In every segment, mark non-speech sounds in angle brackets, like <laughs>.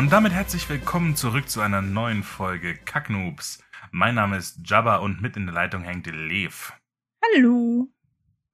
Und damit herzlich willkommen zurück zu einer neuen Folge Kacknoobs. Mein Name ist Jabba und mit in der Leitung hängt Lev. Hallo.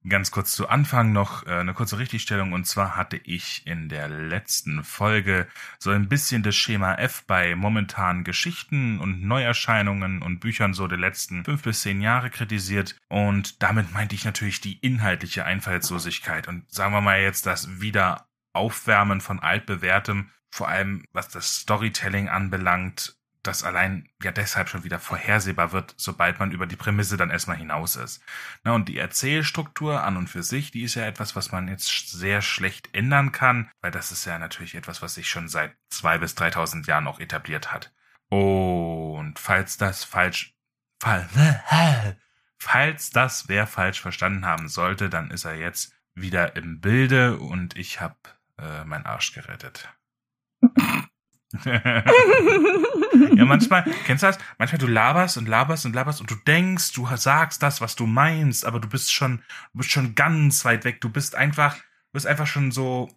Ganz kurz zu Anfang noch äh, eine kurze Richtigstellung und zwar hatte ich in der letzten Folge so ein bisschen das Schema F bei momentanen Geschichten und Neuerscheinungen und Büchern so der letzten fünf bis zehn Jahre kritisiert und damit meinte ich natürlich die inhaltliche Einfallslosigkeit und sagen wir mal jetzt das Wiederaufwärmen von altbewährtem, vor allem was das Storytelling anbelangt, das allein ja deshalb schon wieder vorhersehbar wird, sobald man über die Prämisse dann erstmal hinaus ist. Na, und die Erzählstruktur an und für sich, die ist ja etwas, was man jetzt sehr schlecht ändern kann, weil das ist ja natürlich etwas, was sich schon seit zwei bis dreitausend Jahren auch etabliert hat. Und falls das falsch, fall, <laughs> falls das wer falsch verstanden haben sollte, dann ist er jetzt wieder im Bilde und ich habe äh, meinen Arsch gerettet. Ja, manchmal, kennst du das? Manchmal du laberst und laberst und laberst und du denkst, du sagst das, was du meinst, aber du bist schon, du bist schon ganz weit weg. Du bist einfach, du bist einfach schon so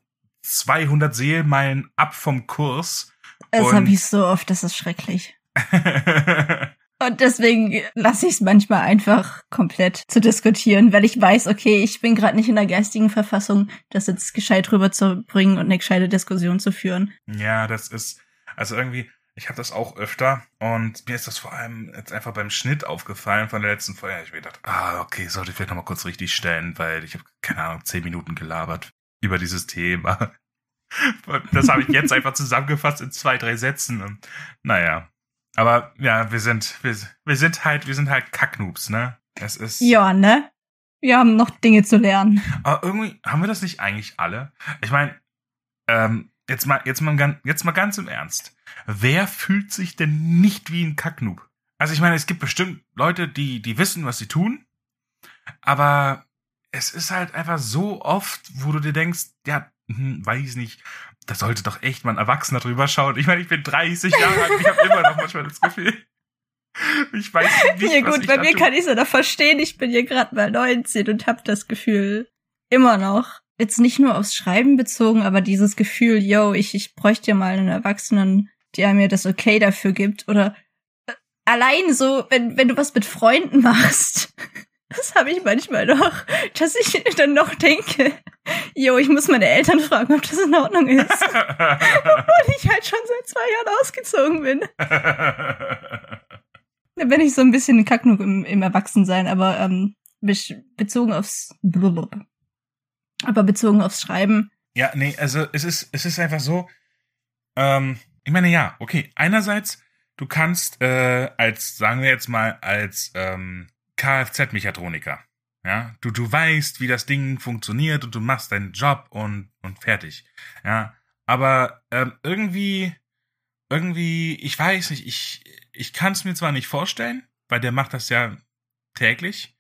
200 Seelmeilen ab vom Kurs. Das habe ich so oft, das ist schrecklich. <laughs> Und deswegen lasse ich es manchmal einfach komplett zu diskutieren, weil ich weiß, okay, ich bin gerade nicht in der geistigen Verfassung, das jetzt gescheit rüberzubringen und eine gescheite Diskussion zu führen. Ja, das ist, also irgendwie, ich habe das auch öfter und mir ist das vor allem jetzt einfach beim Schnitt aufgefallen von der letzten Folge. Ich mir gedacht, ah, okay, sollte ich vielleicht nochmal kurz richtig stellen, weil ich habe, keine Ahnung, zehn Minuten gelabert über dieses Thema. <laughs> Das habe ich jetzt einfach zusammengefasst in zwei, drei Sätzen. Und, naja, aber ja, wir sind, wir, wir sind halt, wir sind halt Kacknoobs, ne? Es ist. Ja, ne? Wir haben noch Dinge zu lernen. Aber irgendwie haben wir das nicht eigentlich alle. Ich meine, ähm, jetzt mal, jetzt mal, jetzt mal ganz im Ernst. Wer fühlt sich denn nicht wie ein Kacknoob? Also ich meine, es gibt bestimmt Leute, die, die wissen, was sie tun. Aber es ist halt einfach so oft, wo du dir denkst, ja, hm, weiß nicht, da sollte doch echt mal ein Erwachsener drüber schauen. Ich meine, ich bin 30 Jahre alt ich habe immer noch manchmal das Gefühl. Ich weiß nicht. Ja gut, bei mir kann ich es ja noch verstehen. Ich bin hier gerade mal 19 und habe das Gefühl immer noch. Jetzt nicht nur aufs Schreiben bezogen, aber dieses Gefühl, yo, ich, ich bräuchte ja mal einen Erwachsenen, der mir das okay dafür gibt. Oder äh, allein so, wenn, wenn du was mit Freunden machst. Das habe ich manchmal noch, dass ich dann noch denke, jo, ich muss meine Eltern fragen, ob das in Ordnung ist. <laughs> Obwohl ich halt schon seit zwei Jahren ausgezogen bin. da bin ich so ein bisschen Kacknug im, im Erwachsensein, aber ähm, bezogen aufs Blubblub. aber bezogen aufs Schreiben. Ja, nee, also es ist, es ist einfach so, ähm, ich meine, ja, okay, einerseits, du kannst äh, als, sagen wir jetzt mal, als ähm, Kfz-Mechatroniker. Ja, du, du weißt, wie das Ding funktioniert und du machst deinen Job und, und fertig. Ja, aber ähm, irgendwie, irgendwie, ich weiß nicht, ich, ich kann es mir zwar nicht vorstellen, weil der macht das ja täglich,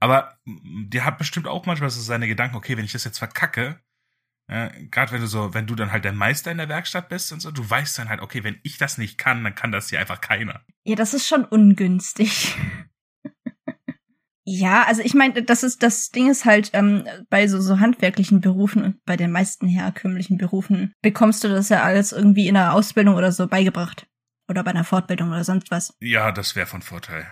aber der hat bestimmt auch manchmal so seine Gedanken, okay, wenn ich das jetzt verkacke, ja, gerade wenn du so, wenn du dann halt der Meister in der Werkstatt bist und so, du weißt dann halt, okay, wenn ich das nicht kann, dann kann das hier einfach keiner. Ja, das ist schon ungünstig. Ja, also ich meine, das ist das Ding ist halt ähm, bei so, so handwerklichen Berufen und bei den meisten herkömmlichen Berufen bekommst du das ja alles irgendwie in einer Ausbildung oder so beigebracht oder bei einer Fortbildung oder sonst was. Ja, das wäre von Vorteil.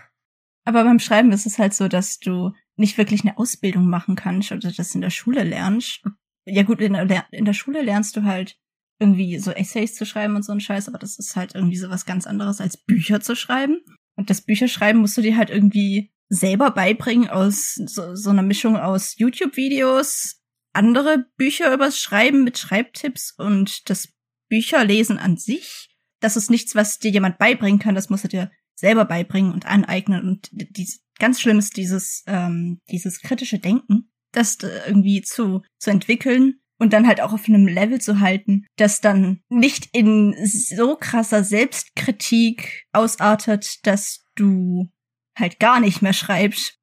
Aber beim Schreiben ist es halt so, dass du nicht wirklich eine Ausbildung machen kannst oder das in der Schule lernst. Ja gut, in der, in der Schule lernst du halt irgendwie so Essays zu schreiben und so ein Scheiß, aber das ist halt irgendwie so was ganz anderes als Bücher zu schreiben. Und das Bücherschreiben musst du dir halt irgendwie selber beibringen aus so, so einer Mischung aus YouTube-Videos, andere Bücher übers Schreiben mit Schreibtipps und das Bücherlesen an sich. Das ist nichts, was dir jemand beibringen kann, das musst du dir selber beibringen und aneignen. Und dies, ganz schlimm ist dieses, ähm, dieses kritische Denken, das irgendwie zu, zu entwickeln und dann halt auch auf einem Level zu halten, das dann nicht in so krasser Selbstkritik ausartet, dass du halt gar nicht mehr schreibst.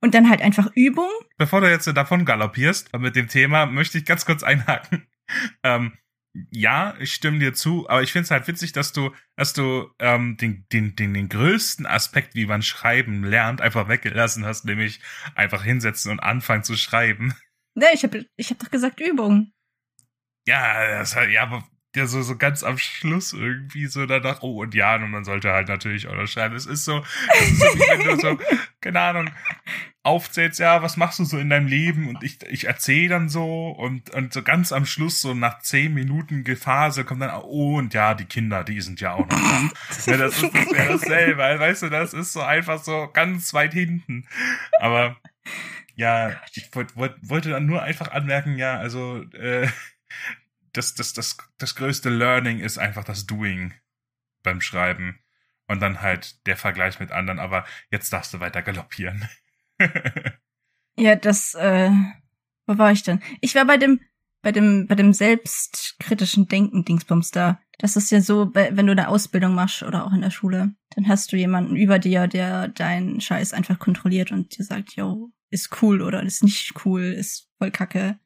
Und dann halt einfach Übung. Bevor du jetzt davon galoppierst mit dem Thema, möchte ich ganz kurz einhaken. <laughs> Ähm, ja, ich stimme dir zu, aber ich finde es halt witzig, dass du, dass du ähm, den, den, den, den größten Aspekt, wie man schreiben lernt, einfach weggelassen hast, nämlich einfach hinsetzen und anfangen zu schreiben. Ne, ich habe ich hab doch gesagt Übung. Ja, das, ja, aber ja so, so ganz am Schluss irgendwie so danach, oh und ja, und man sollte halt natürlich auch noch schreiben. Es ist so, es ist so wie wenn du so, <laughs> keine Ahnung, aufzählst, ja, was machst du so in deinem Leben? Und ich, ich erzähle dann so und, und so ganz am Schluss, so nach zehn Minuten Phase, kommt dann, oh und ja, die Kinder, die sind ja auch noch da. <laughs> ja, das ist das ja dasselbe, weißt du, das ist so einfach so ganz weit hinten. Aber ja, ich wollt, wollt, wollte dann nur einfach anmerken, ja, also äh, das, das, das, das größte Learning ist einfach das Doing beim Schreiben. Und dann halt der Vergleich mit anderen, aber jetzt darfst du weiter galoppieren. <laughs> ja, das, äh, wo war ich denn? Ich war bei dem, bei dem, bei dem selbstkritischen Denken Dingsbums da. Das ist ja so, wenn du eine Ausbildung machst oder auch in der Schule, dann hast du jemanden über dir, der deinen Scheiß einfach kontrolliert und dir sagt, yo, ist cool oder ist nicht cool, ist voll kacke.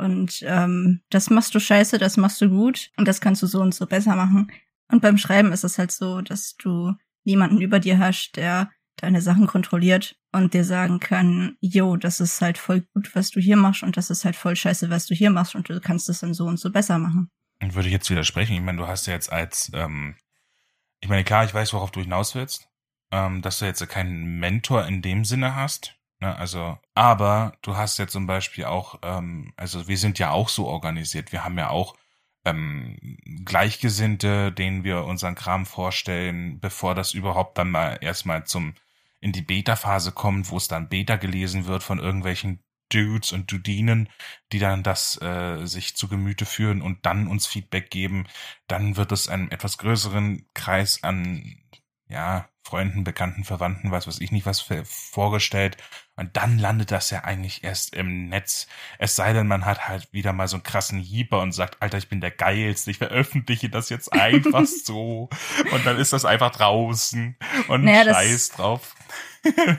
Und ähm, das machst du scheiße, das machst du gut und das kannst du so und so besser machen. Und beim Schreiben ist es halt so, dass du niemanden über dir hast, der deine Sachen kontrolliert und dir sagen kann, yo, das ist halt voll gut, was du hier machst und das ist halt voll scheiße, was du hier machst und du kannst es dann so und so besser machen. Und würde ich jetzt widersprechen. Ich meine, du hast ja jetzt als, ähm, ich meine, klar, ich weiß, worauf du hinaus willst, ähm, dass du jetzt keinen Mentor in dem Sinne hast, Ne, also, aber du hast ja zum Beispiel auch, ähm, also wir sind ja auch so organisiert. Wir haben ja auch ähm, Gleichgesinnte, denen wir unseren Kram vorstellen, bevor das überhaupt dann mal erstmal zum in die Beta-Phase kommt, wo es dann Beta gelesen wird von irgendwelchen Dudes und Dudinen, die dann das äh, sich zu Gemüte führen und dann uns Feedback geben. Dann wird es einen etwas größeren Kreis an ja, Freunden, Bekannten, Verwandten, was weiß ich nicht, was vorgestellt. Und dann landet das ja eigentlich erst im Netz. Es sei denn, man hat halt wieder mal so einen krassen Hieber und sagt, Alter, ich bin der Geilste, ich veröffentliche das jetzt <laughs> einfach so. Und dann ist das einfach draußen und naja, Scheiß drauf.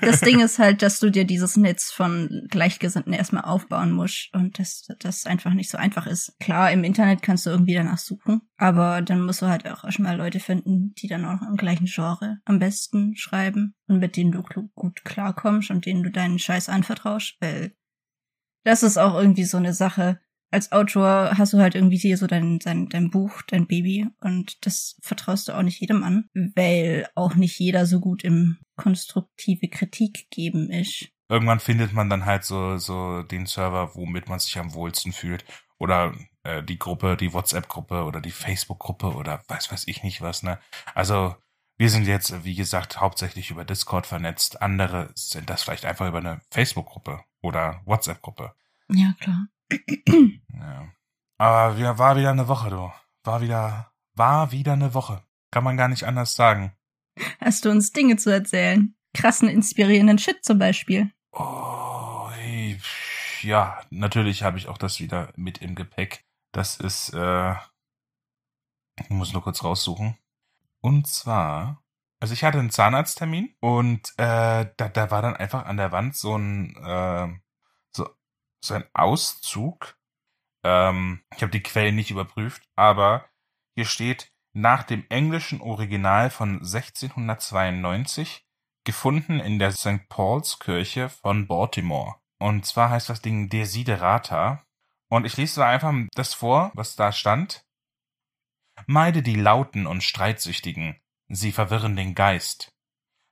Das Ding ist halt, dass du dir dieses Netz von Gleichgesinnten erstmal aufbauen musst und dass das einfach nicht so einfach ist. Klar, im Internet kannst du irgendwie danach suchen, aber dann musst du halt auch erstmal Leute finden, die dann auch im gleichen Genre am besten schreiben und mit denen du gut klarkommst und denen du deinen Scheiß anvertraust, weil das ist auch irgendwie so eine Sache als Autor hast du halt irgendwie hier so dein, dein, dein Buch, dein Baby und das vertraust du auch nicht jedem an, weil auch nicht jeder so gut im konstruktive Kritik geben ist. Irgendwann findet man dann halt so, so den Server, womit man sich am wohlsten fühlt. Oder äh, die Gruppe, die WhatsApp-Gruppe oder die Facebook-Gruppe oder weiß weiß ich nicht was, ne? Also wir sind jetzt, wie gesagt, hauptsächlich über Discord vernetzt. Andere sind das vielleicht einfach über eine Facebook-Gruppe oder WhatsApp-Gruppe. Ja, klar. Ja. Aber wir, war wieder eine Woche, du. War wieder, war wieder eine Woche. Kann man gar nicht anders sagen. Hast du uns Dinge zu erzählen? Krassen, inspirierenden Shit zum Beispiel. Oh, hey, ja, natürlich habe ich auch das wieder mit im Gepäck. Das ist, äh, ich muss nur kurz raussuchen. Und zwar, also ich hatte einen Zahnarzttermin und äh, da, da war dann einfach an der Wand so ein, äh, so ein Auszug ähm, ich habe die Quellen nicht überprüft, aber hier steht nach dem englischen Original von 1692 gefunden in der St. Paul's Kirche von Baltimore. Und zwar heißt das Ding Desiderata. Und ich lese da einfach das vor, was da stand. Meide die Lauten und Streitsüchtigen, sie verwirren den Geist.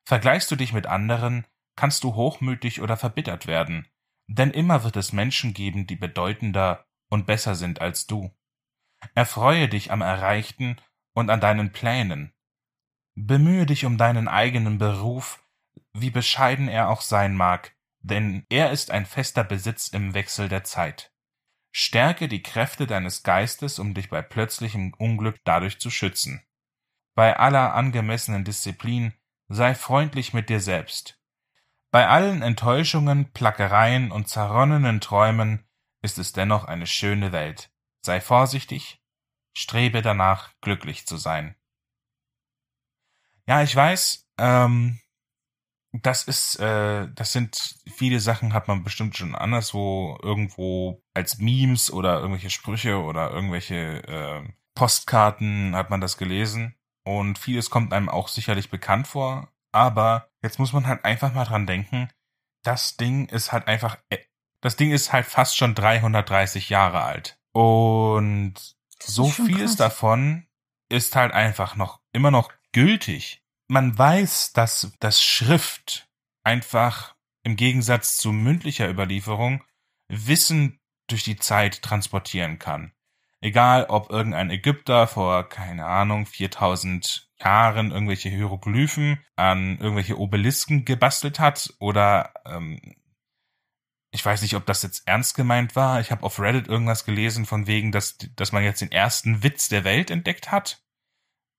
Vergleichst du dich mit anderen, kannst du hochmütig oder verbittert werden, denn immer wird es Menschen geben, die bedeutender und besser sind als du. Erfreue dich am Erreichten und an deinen Plänen. Bemühe dich um deinen eigenen Beruf, wie bescheiden er auch sein mag, denn er ist ein fester Besitz im Wechsel der Zeit. Stärke die Kräfte deines Geistes, um dich bei plötzlichem Unglück dadurch zu schützen. Bei aller angemessenen Disziplin sei freundlich mit dir selbst. Bei allen Enttäuschungen, Plackereien und zerronnenen Träumen ist es dennoch eine schöne Welt. Sei vorsichtig, strebe danach, glücklich zu sein. Ja, ich weiß, ähm, das ist, äh, das sind viele Sachen, hat man bestimmt schon anderswo irgendwo als Memes oder irgendwelche Sprüche oder irgendwelche äh, Postkarten hat man das gelesen. Und vieles kommt einem auch sicherlich bekannt vor. Aber jetzt muss man halt einfach mal dran denken, das Ding ist halt einfach das Ding ist halt fast schon 330 Jahre alt. Und so vieles davon ist halt einfach noch immer noch gültig. Man weiß, dass das Schrift einfach im Gegensatz zu mündlicher Überlieferung Wissen durch die Zeit transportieren kann. Egal, ob irgendein Ägypter vor, keine Ahnung, 4000 Jahren irgendwelche Hieroglyphen an irgendwelche Obelisken gebastelt hat oder ähm, ich weiß nicht, ob das jetzt ernst gemeint war. Ich habe auf Reddit irgendwas gelesen von wegen, dass, dass man jetzt den ersten Witz der Welt entdeckt hat.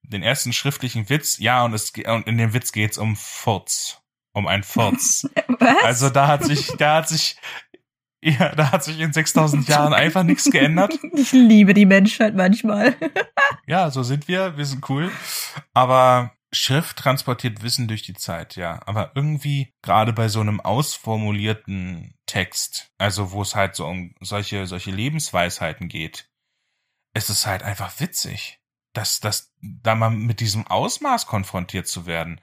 Den ersten schriftlichen Witz, ja, und, es, und in dem Witz geht's um Furz. Um ein Furz. <laughs> Was? Also da hat sich, da hat sich, ja, da hat sich in 6000 Jahren einfach nichts geändert. <laughs> Ich liebe die Menschheit manchmal. <laughs> Ja, so sind wir, wir sind cool. Aber Schrift transportiert Wissen durch die Zeit, ja. Aber irgendwie, gerade bei so einem ausformulierten Text, also wo es halt so um solche, solche Lebensweisheiten geht, ist es halt einfach witzig, dass, dass da mal mit diesem Ausmaß konfrontiert zu werden.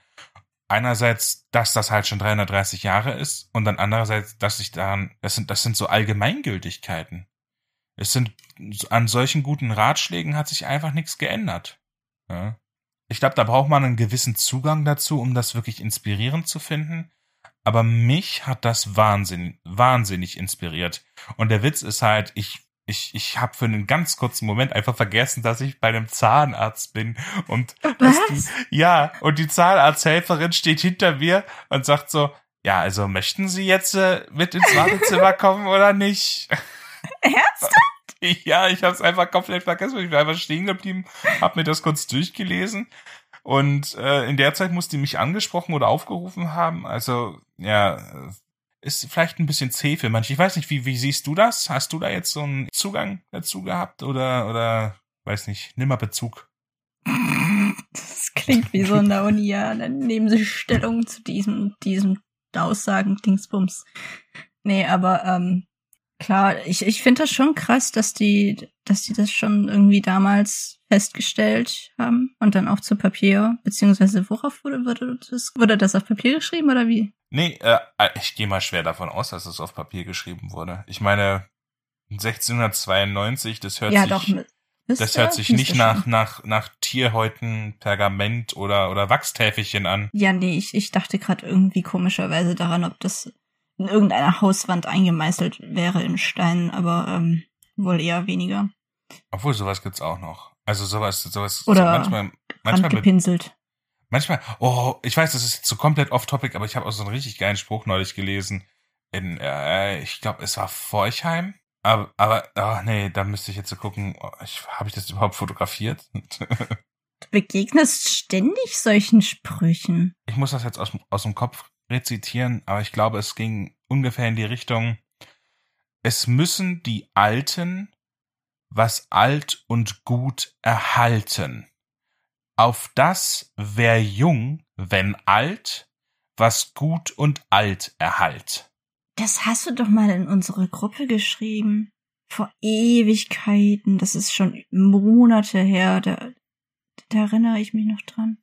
Einerseits, dass das halt schon 330 Jahre ist und dann andererseits, dass sich daran, das sind, das sind so Allgemeingültigkeiten. Es sind, an solchen guten Ratschlägen hat sich einfach nichts geändert. Ja. Ich glaube, da braucht man einen gewissen Zugang dazu, um das wirklich inspirierend zu finden. Aber mich hat das wahnsinn, wahnsinnig inspiriert. Und der Witz ist halt, ich, ich, ich habe für einen ganz kurzen Moment einfach vergessen, dass ich bei einem Zahnarzt bin. Und die, ja, und die Zahnarzthelferin steht hinter mir und sagt so, ja, also möchten Sie jetzt äh, mit ins Wartezimmer <laughs> kommen oder nicht? Ernst? <laughs> Ja, ich habe es einfach komplett vergessen. Ich bin einfach stehen geblieben, habe mir das kurz durchgelesen. Und äh, in der Zeit muss die mich angesprochen oder aufgerufen haben. Also, ja, ist vielleicht ein bisschen zäh für manche. Ich weiß nicht, wie, wie siehst du das? Hast du da jetzt so einen Zugang dazu gehabt? Oder, oder, weiß nicht, nimmer Bezug? Das klingt wie so in der Uni, ja. Dann nehmen sie Stellung zu diesem, diesem Aussagen, Dingsbums. Nee, aber ähm, klar, ich, ich finde das schon krass, dass die, dass die das schon irgendwie damals festgestellt haben und dann auch zu Papier, beziehungsweise worauf wurde, wurde das, wurde das auf Papier geschrieben oder wie? Nee, äh, ich gehe mal schwer davon aus, dass es auf Papier geschrieben wurde. Ich meine, 1692, das hört ja, sich, doch. das hört sich nicht nach, nach, nach Tierhäuten, Pergament oder, oder Wachstäfelchen an. Ja, nee, ich, ich dachte gerade irgendwie komischerweise daran, ob das in irgendeiner Hauswand eingemeißelt wäre in Stein, aber ähm, wohl eher weniger. Obwohl, sowas gibt's auch noch. Also sowas, sowas, Oder manchmal, manchmal, mit, Handgepinselt. manchmal, oh, ich weiß, das ist jetzt so komplett off-topic, aber ich habe auch so einen richtig geilen Spruch neulich gelesen. In, äh, ich glaube, es war Forchheim. Aber, aber, oh, nee, da müsste ich jetzt so gucken, oh, ich, habe ich das überhaupt fotografiert? <laughs> Du begegnest ständig solchen Sprüchen. ich muss das jetzt aus, aus dem Kopf rezitieren, aber ich glaube, es ging ungefähr in die Richtung, es müssen die Alten was alt und gut erhalten. Auf das wär jung, wenn alt, was gut und alt erhalt. Das hast du doch mal in unsere Gruppe geschrieben. Vor Ewigkeiten. Das ist schon Monate her. Da, da erinnere ich mich noch dran.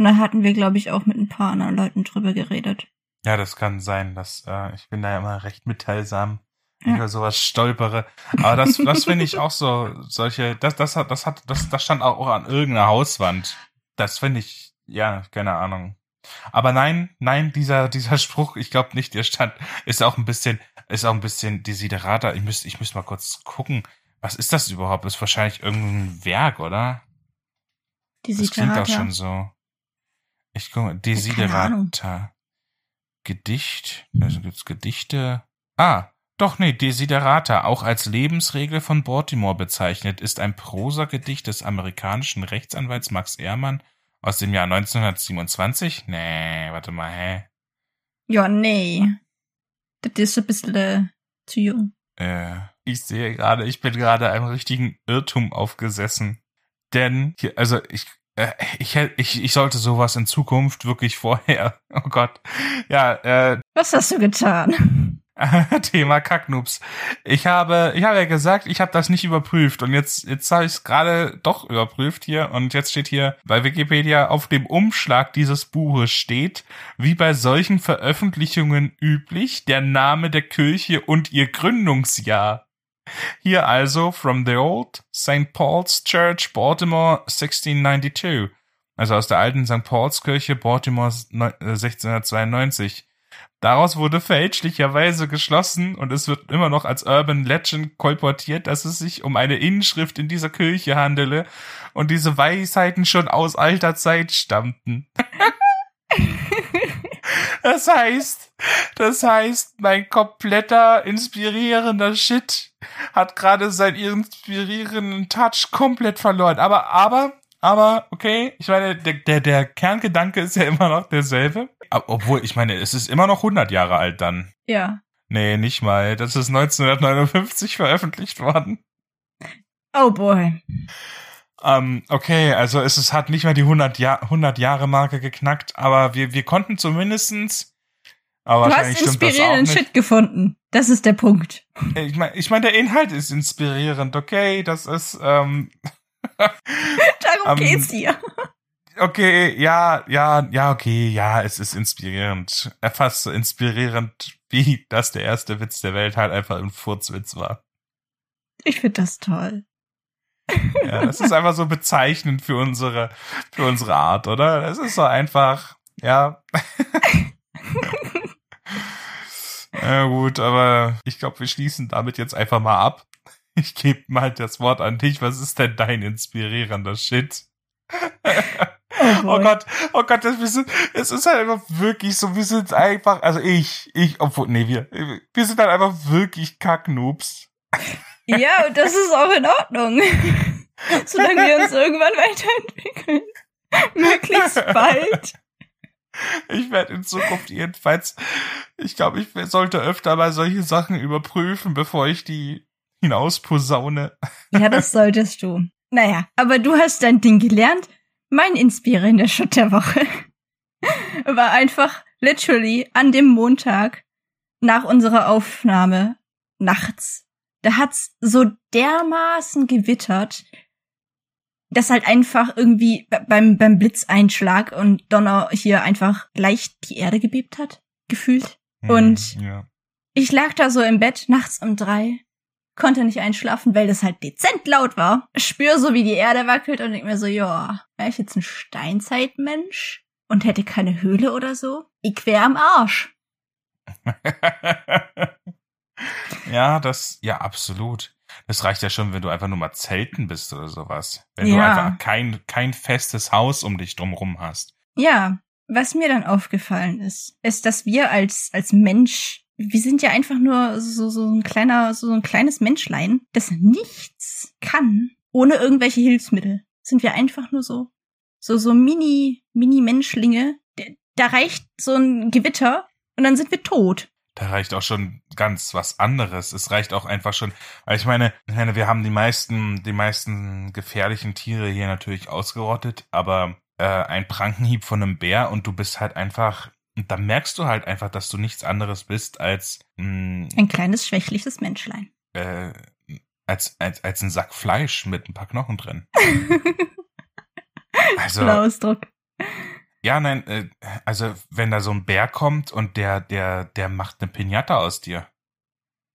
Und da hatten wir, glaube ich, auch mit ein paar anderen Leuten drüber geredet. Ja, das kann sein, dass äh, ich bin da ja immer recht mitteilsam, wenn Ja. ich über sowas stolpere. Aber das, das finde ich auch so, solche, das, das hat, das hat, das, das stand auch an irgendeiner Hauswand. Das finde ich, ja, keine Ahnung. Aber nein, nein, dieser, dieser Spruch, ich glaube nicht, der stand, ist auch ein bisschen, ist auch ein bisschen Desiderata. Ich müsste, ich müsste mal kurz gucken. Was ist das überhaupt? Ist wahrscheinlich irgendein Werk, oder? Die Das klingt auch Desiderata. schon so. Ich gucke. Desiderata. Gedicht. Also gibt's Gedichte. Ah, doch, nee, Desiderata, auch als Lebensregel von Baltimore bezeichnet, ist ein Prosagedicht des amerikanischen Rechtsanwalts Max Ehrmann aus dem Jahr 1927. Nee, warte mal, hä? Ja, nee. Das ist ein bisschen äh, zu jung. Äh, ich sehe gerade, ich bin gerade einem richtigen Irrtum aufgesessen. Denn hier, also ich, ich, hätt- ich, ich sollte sowas in Zukunft wirklich vorher. <laughs> Oh Gott. Ja, äh, Was hast du getan? <laughs> Thema Kacknoobs. Ich habe, ich habe ja gesagt, ich habe das nicht überprüft und jetzt, jetzt habe ich es gerade doch überprüft hier und jetzt steht hier bei Wikipedia auf dem Umschlag dieses Buches steht, wie bei solchen Veröffentlichungen üblich, der Name der Kirche und ihr Gründungsjahr. Hier also from the old St. Paul's Church, Baltimore, 1692. Also aus der alten St. Paul's Kirche, Baltimore 1692. Daraus wurde fälschlicherweise geschlossen und es wird immer noch als Urban Legend kolportiert, dass es sich um eine Inschrift in dieser Kirche handele und diese Weisheiten schon aus alter Zeit stammten. <laughs> <laughs> das heißt, das heißt, mein kompletter inspirierender Shit hat gerade seinen inspirierenden Touch komplett verloren. Aber, aber, aber, okay, ich meine, der, der, der Kerngedanke ist ja immer noch derselbe. Obwohl, ich meine, es ist immer noch 100 Jahre alt dann. Ja. Nee, nicht mal. Das ist 1959 veröffentlicht worden. Oh boy. Ähm, okay, also es, es hat nicht mehr die 100, Jahr, 100 Jahre Marke geknackt, aber wir, wir konnten zumindestens. Aber du hast inspirierenden Shit gefunden. Das ist der Punkt. Ich meine, ich mein, der Inhalt ist inspirierend, okay? Das ist. Ähm, <laughs> Darum um, geht's hier okay, ja, ja, ja, okay, ja, es ist inspirierend. Fast so inspirierend, wie das der erste Witz der Welt halt einfach ein Furzwitz war. Ich finde das toll. Ja, das ist einfach so bezeichnend für unsere, für unsere Art, oder? Es ist so einfach, ja. <laughs> ja gut, aber ich glaube, wir schließen damit jetzt einfach mal ab. Ich gebe mal das Wort an dich. Was ist denn dein inspirierender Shit? Oh, oh, Gott, oh Gott, das, wir sind, es ist halt einfach wirklich so, wir sind einfach, also ich, ich, obwohl, nee, wir, wir sind halt einfach wirklich Kacknoobs. Ja, und das ist auch in Ordnung. <laughs> Solange wir uns irgendwann weiterentwickeln. Möglichst <laughs> bald. Ich werde in Zukunft jedenfalls, ich glaube, ich sollte öfter mal solche Sachen überprüfen, bevor ich die hinausposaune. Ja, das <laughs> solltest du. Naja, aber du hast dein Ding gelernt mein inspirierender Shot der Woche <laughs> war einfach literally an dem Montag nach unserer Aufnahme nachts. Da hat's so dermaßen gewittert, dass halt einfach irgendwie beim, beim Blitzeinschlag und Donner hier einfach leicht die Erde gebebt hat, gefühlt. Hm, und ja. ich lag da so im Bett nachts um drei konnte nicht einschlafen, weil das halt dezent laut war. Spür so, wie die Erde wackelt und denk mir so, ja, wäre ich jetzt ein Steinzeitmensch und hätte keine Höhle oder so? Ich wär am Arsch. <laughs> ja, das, ja, absolut. Das reicht ja schon, wenn du einfach nur mal zelten bist oder sowas. Wenn ja. du einfach kein, kein festes Haus um dich drumrum hast. Ja, was mir dann aufgefallen ist, ist, dass wir als, als Mensch wir sind ja einfach nur so, so ein kleiner, so ein kleines Menschlein, das nichts kann ohne irgendwelche Hilfsmittel. Sind wir einfach nur so, so, so mini, mini Menschlinge. Da reicht so ein Gewitter und dann sind wir tot. Da reicht auch schon ganz was anderes. Es reicht auch einfach schon, weil ich meine, wir haben die meisten, die meisten gefährlichen Tiere hier natürlich ausgerottet, aber äh, ein Prankenhieb von einem Bär und du bist halt einfach und da merkst du halt einfach, dass du nichts anderes bist als mh, ein kleines schwächliches Menschlein. Äh, als, als, als ein Sack Fleisch mit ein paar Knochen drin. <laughs> also, Ausdruck. Ja, nein, äh, also wenn da so ein Bär kommt und der, der, der macht eine Pinata aus dir.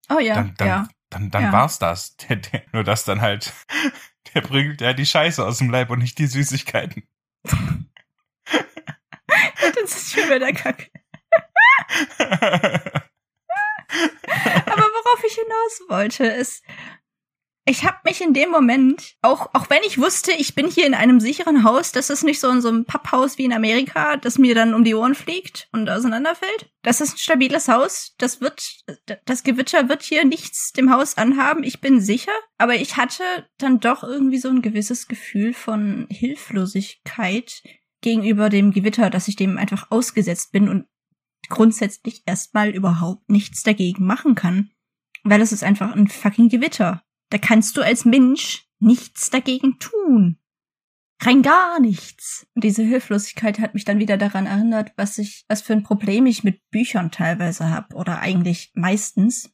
Oh ja, dann, dann, ja. Dann, dann ja. war's das. <laughs> Der, der, nur dass dann halt, der bringt ja die Scheiße aus dem Leib und nicht die Süßigkeiten. <laughs> das ist schon wieder Kacke. <laughs> Aber worauf ich hinaus wollte, ist, ich habe mich in dem Moment, auch, auch wenn ich wusste, ich bin hier in einem sicheren Haus, das ist nicht so in so einem Papphaus wie in Amerika, das mir dann um die Ohren fliegt und auseinanderfällt. Das ist ein stabiles Haus. Das wird, das Gewitter wird hier nichts dem Haus anhaben. Ich bin sicher. Aber ich hatte dann doch irgendwie so ein gewisses Gefühl von Hilflosigkeit gegenüber dem Gewitter, dass ich dem einfach ausgesetzt bin und grundsätzlich erstmal überhaupt nichts dagegen machen kann. Weil es ist einfach ein fucking Gewitter. Da kannst du als Mensch nichts dagegen tun. Rein gar nichts. Und diese Hilflosigkeit hat mich dann wieder daran erinnert, was ich, was für ein Problem ich mit Büchern teilweise habe, oder eigentlich meistens.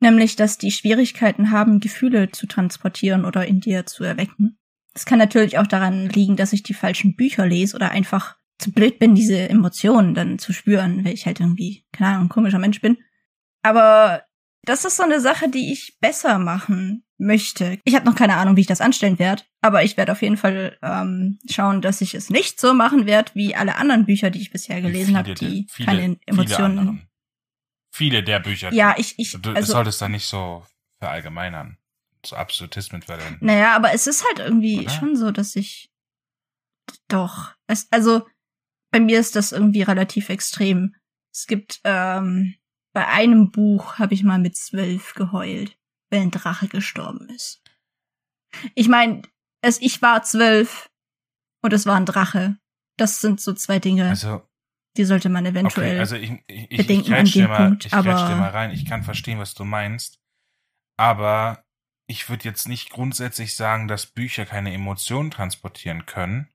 Nämlich, dass die Schwierigkeiten haben, Gefühle zu transportieren oder in dir zu erwecken. Es kann natürlich auch daran liegen, dass ich die falschen Bücher lese oder einfach zu blöd bin, diese Emotionen dann zu spüren, weil ich halt irgendwie, keine Ahnung, ein komischer Mensch bin. Aber das ist so eine Sache, die ich besser machen möchte. Ich habe noch keine Ahnung, wie ich das anstellen werde, aber ich werde auf jeden Fall ähm, schauen, dass ich es nicht so machen werde wie alle anderen Bücher, die ich bisher gelesen habe, die viele, keine Emotionen. Viele, viele der Bücher. Ja, ich, ich du also, solltest da nicht so verallgemeinern, so Absolutismen verwenden. Naja, aber es ist halt irgendwie Oder? schon so, dass ich doch. Es, also bei mir ist das irgendwie relativ extrem. Es gibt ähm, bei einem Buch habe ich mal mit zwölf geheult, ein Drache gestorben ist. Ich meine, es ich war zwölf und es war ein Drache. Das sind so zwei Dinge, Also, die sollte man eventuell. okay, also ich, ich, ich, bedenken ich an dem mal, Punkt, ich grätsch dir aber- mal rein. Ich kann verstehen, was du meinst. Aber ich würde jetzt nicht grundsätzlich sagen, dass Bücher keine Emotionen transportieren können.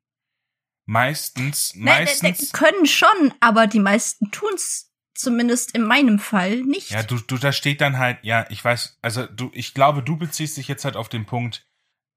Meistens, Nein, ne, ne, meistens. können schon, aber die meisten tun's zumindest in meinem Fall nicht. Ja, du, du, da steht dann halt, ja, ich weiß, also du, ich glaube, du beziehst dich jetzt halt auf den Punkt,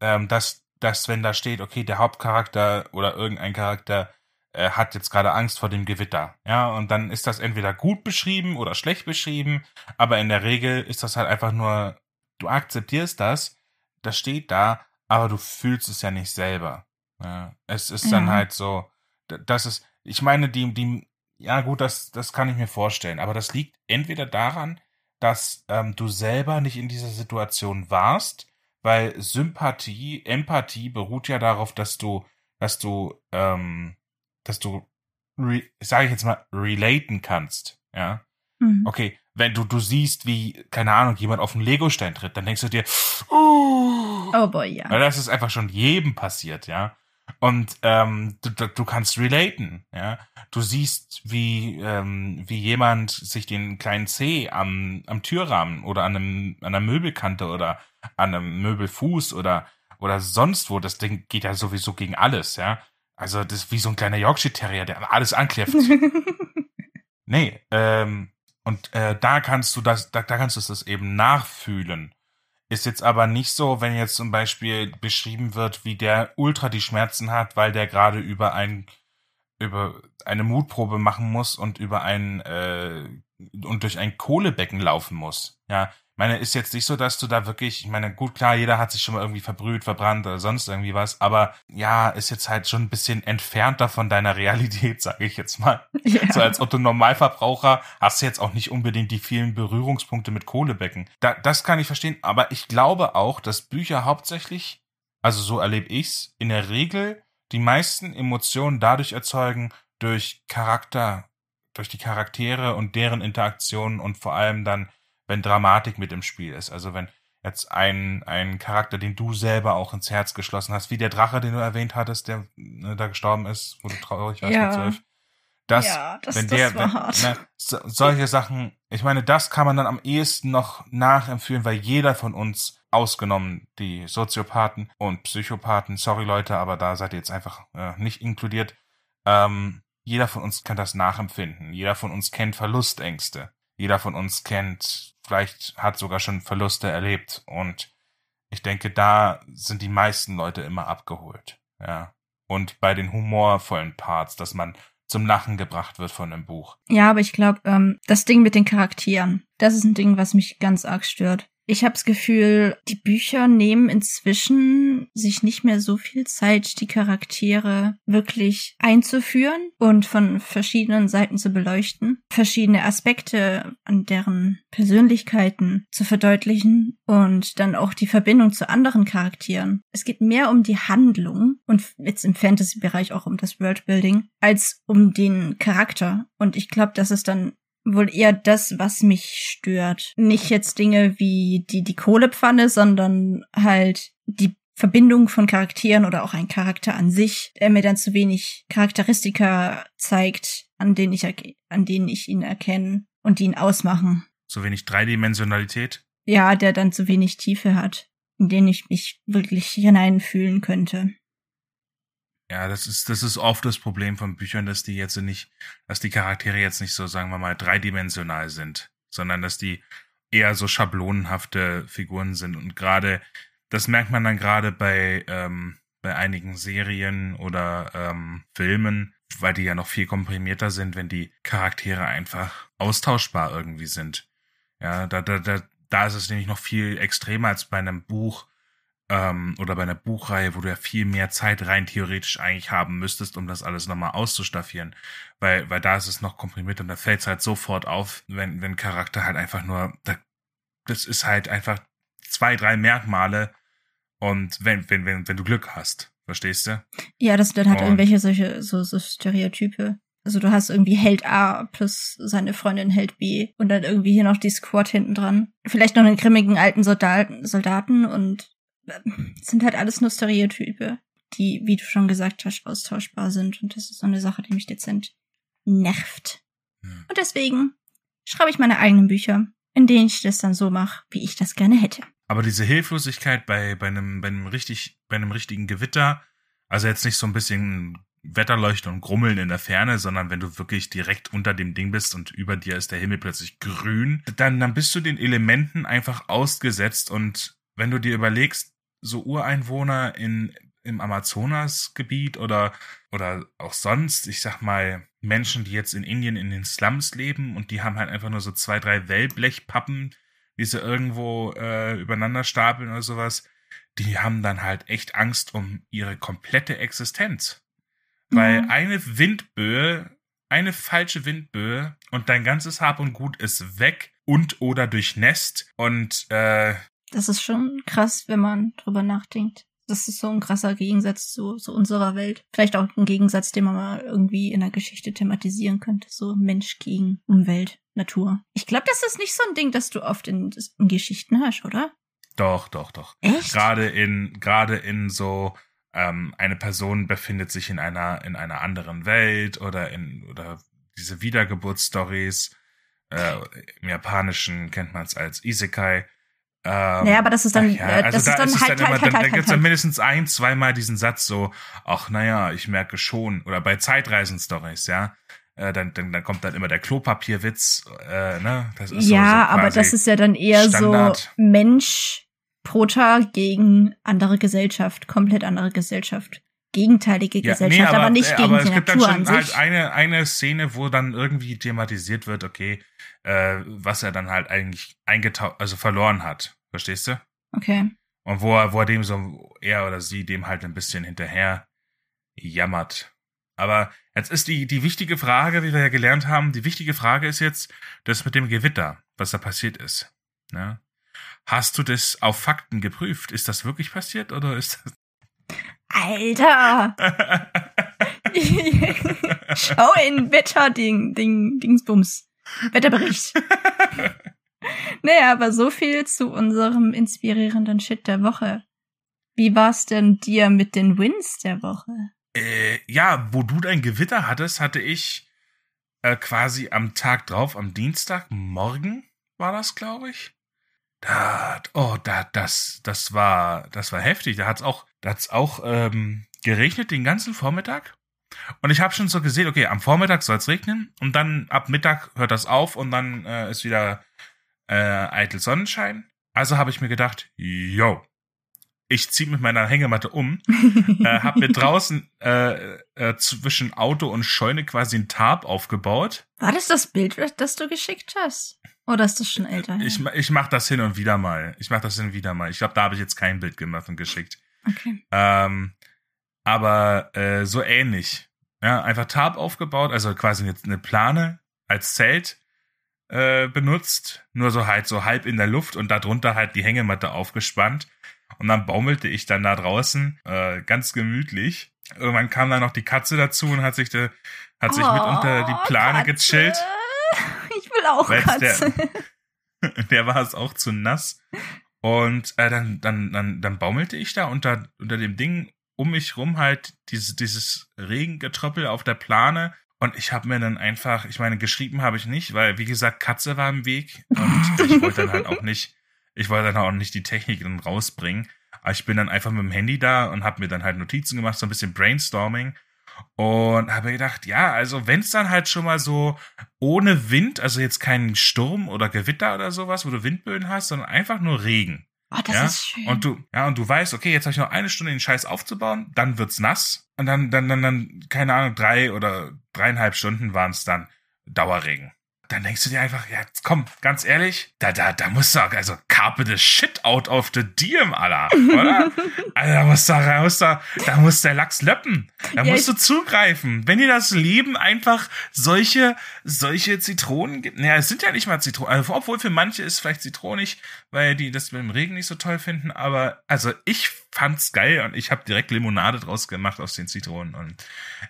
ähm, dass, dass wenn da steht, okay, der Hauptcharakter oder irgendein Charakter äh, hat jetzt gerade Angst vor dem Gewitter, ja, und dann ist das entweder gut beschrieben oder schlecht beschrieben, aber in der Regel ist das halt einfach nur, du akzeptierst das, das steht da, aber du fühlst es ja nicht selber. Ja, es ist dann Ja. halt so, das ist, ich meine, die, die, ja gut, das, das kann ich mir vorstellen, aber das liegt entweder daran, dass ähm, du selber nicht in dieser Situation warst, weil Sympathie, Empathie beruht ja darauf, dass du, dass du, ähm, dass du, sage ich jetzt mal, relaten kannst, ja. Mhm. Okay, wenn du, du siehst, wie, keine Ahnung, jemand auf einen Legostein tritt, dann denkst du dir, uh, Oh boy, ja. weil das ist einfach schon jedem passiert, ja. Und ähm, du, du, kannst relaten, ja. Du siehst, wie, ähm, wie jemand sich den kleinen C am, am Türrahmen oder an, einem, an einer Möbelkante oder an einem Möbelfuß oder, oder sonst wo, das Ding geht ja sowieso gegen alles, ja. Also das ist wie so ein kleiner Yorkshire Terrier, der alles ankläfft. <laughs> Nee, ähm, und äh, da kannst du das, da, da kannst du das eben nachfühlen. Ist jetzt aber nicht so, wenn jetzt zum Beispiel beschrieben wird, wie der Ultra die Schmerzen hat, weil der gerade über ein über eine Mutprobe machen muss und über ein äh, und durch ein Kohlebecken laufen muss. Ja, meine, ist jetzt nicht so, dass du da wirklich, ich meine, gut klar, jeder hat sich schon mal irgendwie verbrüht, verbrannt oder sonst irgendwie was, aber ja, ist jetzt halt schon ein bisschen entfernter von deiner Realität, <laughs> sage ich jetzt mal. ja. So als Otto Normalverbraucher hast du jetzt auch nicht unbedingt die vielen Berührungspunkte mit Kohlebecken. Da, das kann ich verstehen, aber ich glaube auch, dass Bücher hauptsächlich, also so erlebe ich's, in der Regel die meisten Emotionen dadurch erzeugen durch Charakter, durch die Charaktere und deren Interaktionen und vor allem dann, wenn Dramatik mit im Spiel ist. Also wenn jetzt ein, ein Charakter, den du selber auch ins Herz geschlossen hast, wie der Drache, den du erwähnt hattest, der äh, da gestorben ist, wo du traurig warst Ja. mit zwölf. Das, ja, das, wenn der, wenn, ne, so, solche Sachen, ich meine, das kann man dann am ehesten noch nachempfühlen, weil jeder von uns, ausgenommen die Soziopathen und Psychopathen, sorry Leute, aber da seid ihr jetzt einfach äh, nicht inkludiert, ähm, jeder von uns kann das nachempfinden. Jeder von uns kennt Verlustängste. Jeder von uns kennt, vielleicht hat sogar schon Verluste erlebt und ich denke, da sind die meisten Leute immer abgeholt. Ja. Und bei den humorvollen Parts, dass man zum Lachen gebracht wird von einem Buch. Ja, aber ich glaube, ähm, das Ding mit den Charakteren, das ist ein Ding, was mich ganz arg stört. Ich habe das Gefühl, die Bücher nehmen inzwischen sich nicht mehr so viel Zeit, die Charaktere wirklich einzuführen und von verschiedenen Seiten zu beleuchten, verschiedene Aspekte an deren Persönlichkeiten zu verdeutlichen und dann auch die Verbindung zu anderen Charakteren. Es geht mehr um die Handlung und jetzt im Fantasy-Bereich auch um das Worldbuilding als um den Charakter. Und ich glaube, das ist dann wohl eher das, was mich stört. Nicht jetzt Dinge wie die, die Kohlepfanne, sondern halt die Verbindung von Charakteren oder auch ein Charakter an sich, der mir dann zu wenig Charakteristika zeigt, an denen ich, an denen ich ihn erkenne und die ihn ausmachen. So wenig Dreidimensionalität. Ja, der dann zu wenig Tiefe hat, in den ich mich wirklich hineinfühlen könnte. Ja, das ist, das ist oft das Problem von Büchern, dass die jetzt nicht, dass die Charaktere jetzt nicht so, sagen wir mal, dreidimensional sind, sondern dass die eher so schablonenhafte Figuren sind. Und gerade, das merkt man dann gerade bei, ähm, bei einigen Serien oder ähm, Filmen, weil die ja noch viel komprimierter sind, wenn die Charaktere einfach austauschbar irgendwie sind. Ja, da, da, da, da ist es nämlich noch viel extremer als bei einem Buch ähm, oder bei einer Buchreihe, wo du ja viel mehr Zeit rein theoretisch eigentlich haben müsstest, um das alles nochmal auszustaffieren. Weil, weil da ist es noch komprimiert und da fällt es halt sofort auf, wenn, wenn Charakter halt einfach nur, das ist halt einfach zwei, drei Merkmale und wenn, wenn, wenn, wenn du Glück hast. Verstehst du? Ja, das sind dann halt und irgendwelche solche so, so Stereotype. Also du hast irgendwie Held A plus seine Freundin Held B und dann irgendwie hier noch die Squad hinten dran. Vielleicht noch einen grimmigen alten Soldaten, Soldaten und sind halt alles nur Stereotype, die, wie du schon gesagt hast, austauschbar sind. Und das ist so eine Sache, die mich dezent nervt. Und deswegen schreibe ich meine eigenen Bücher, in denen ich das dann so mache, wie ich das gerne hätte. Aber diese Hilflosigkeit bei, bei einem, bei einem richtig, bei einem richtigen Gewitter, also jetzt nicht so ein bisschen Wetterleuchten und Grummeln in der Ferne, sondern wenn du wirklich direkt unter dem Ding bist und über dir ist der Himmel plötzlich grün, dann, dann bist du den Elementen einfach ausgesetzt und wenn du dir überlegst, so Ureinwohner in, im Amazonasgebiet oder, oder auch sonst, ich sag mal, Menschen, die jetzt in Indien in den Slums leben und die haben halt einfach nur so zwei, drei Wellblechpappen, die sie irgendwo äh, übereinander stapeln oder sowas, die haben dann halt echt Angst um ihre komplette Existenz. Weil mhm. eine Windböe, eine falsche Windböe und dein ganzes Hab und Gut ist weg und oder durchnässt und äh, Das ist schon krass, wenn man drüber nachdenkt. Das ist so ein krasser Gegensatz zu, zu unserer Welt. Vielleicht auch ein Gegensatz, den man mal irgendwie in der Geschichte thematisieren könnte. So Mensch gegen Umwelt. Natur. Ich glaube, das ist nicht so ein Ding, das du oft in, in Geschichten hast, oder? Doch, doch, doch. Echt? Gerade in, gerade in so, ähm, eine Person befindet sich in einer, in einer anderen Welt oder in, oder diese Wiedergeburtsstories, äh, im Japanischen kennt man es als Isekai. Ähm, naja, aber das ist dann, ja, äh, also das da ist dann ist halt, dann halt, immer, halt, dann, halt, dann gibt's halt, dann mindestens ein, zweimal diesen Satz so, ach naja, ich merke schon, oder bei Zeitreisen-Stories, ja, äh, dann, dann, dann kommt dann immer der Klopapierwitz, äh, ne? Das ist ja, so, so aber das ist ja dann eher Standard. so Mensch, Prota gegen andere Gesellschaft, komplett andere Gesellschaft. Gegenteilige ja, Gesellschaft, nee, aber, aber, nicht gegen aber die es gibt Natur dann schon halt eine, eine Szene, wo dann irgendwie thematisiert wird, okay, äh, was er dann halt eigentlich eingetaucht, also verloren hat. Verstehst du? Okay. Und wo er, wo er dem so, er oder sie dem halt ein bisschen hinterher jammert. Aber jetzt ist die, die wichtige Frage, wie wir ja gelernt haben, die wichtige Frage ist jetzt, das mit dem Gewitter, was da passiert ist. Ne? Hast du das auf Fakten geprüft? Ist das wirklich passiert oder ist das. Alter! <laughs> Schau in Wetterding, Ding, Dingsbums. Wetterbericht. <laughs> <laughs> naja, aber so viel zu unserem inspirierenden Shit der Woche. Wie war's denn dir mit den Wins der Woche? Äh, ja, wo du dein Gewitter hattest, hatte ich äh, quasi am Tag drauf, am Dienstagmorgen war das, glaube ich. Da, oh, da, das, das war, das war heftig. Da hat's auch, da hat's auch ähm, geregnet den ganzen Vormittag. Und ich habe schon so gesehen, okay, am Vormittag soll's regnen und dann ab Mittag hört das auf und dann äh, ist wieder äh, eitel Sonnenschein. Also habe ich mir gedacht, yo, ich ziehe mit meiner Hängematte um, <laughs> äh, habe mir draußen äh, äh, zwischen Auto und Scheune quasi ein Tarp aufgebaut. War das das Bild, das du geschickt hast? Oder ist das schon älter? Ich, ich mache das hin und wieder mal. Ich mache das hin und wieder mal. Ich glaube, da habe ich jetzt kein Bild gemacht und geschickt. Okay. Ähm, aber äh, so ähnlich. Ja, einfach Tarp aufgebaut, also quasi jetzt eine Plane als Zelt äh, benutzt, nur so halt so halb in der Luft und darunter halt die Hängematte aufgespannt und dann baumelte ich dann da draußen äh, ganz gemütlich. Irgendwann kam dann noch die Katze dazu und hat sich, de, hat sich oh, mit unter die Plane Katze. gechillt. <laughs> Ich will auch Katze. Der, <laughs> der war es auch zu nass. Und äh, dann, dann, dann, dann baumelte ich da unter, unter dem Ding um mich rum halt dieses, dieses Regengetröppel auf der Plane. Und ich habe mir dann einfach, ich meine, geschrieben habe ich nicht, weil, wie gesagt, Katze war im Weg. Und ich wollte dann halt auch nicht ich wollte dann auch nicht die Technik dann rausbringen. Aber ich bin dann einfach mit dem Handy da und habe mir dann halt Notizen gemacht, so ein bisschen Brainstorming. Und habe gedacht, ja, also wenn es dann halt schon mal so ohne Wind, also jetzt kein Sturm oder Gewitter oder sowas, wo du Windböen hast, sondern einfach nur Regen. Oh, das ja? ist schön. Und du, ja, und du weißt, okay, jetzt habe ich noch eine Stunde den Scheiß aufzubauen, dann wird's nass und dann, dann, dann, dann, keine Ahnung, drei oder dreieinhalb Stunden waren es dann Dauerregen. Dann denkst du dir einfach, ja, komm, ganz ehrlich, da, da, da musst du, also carpe the shit out of the diem, Alter, oder? <laughs> also da muss da, da muss da, da muss der Lachs löppen. Da ja, musst du zugreifen. Wenn dir das Leben einfach solche, solche Zitronen gibt, naja, es sind ja nicht mal Zitronen, also, obwohl für manche ist vielleicht zitronig, weil die das mit dem Regen nicht so toll finden, aber, also ich fand's geil und ich habe direkt Limonade draus gemacht aus den Zitronen und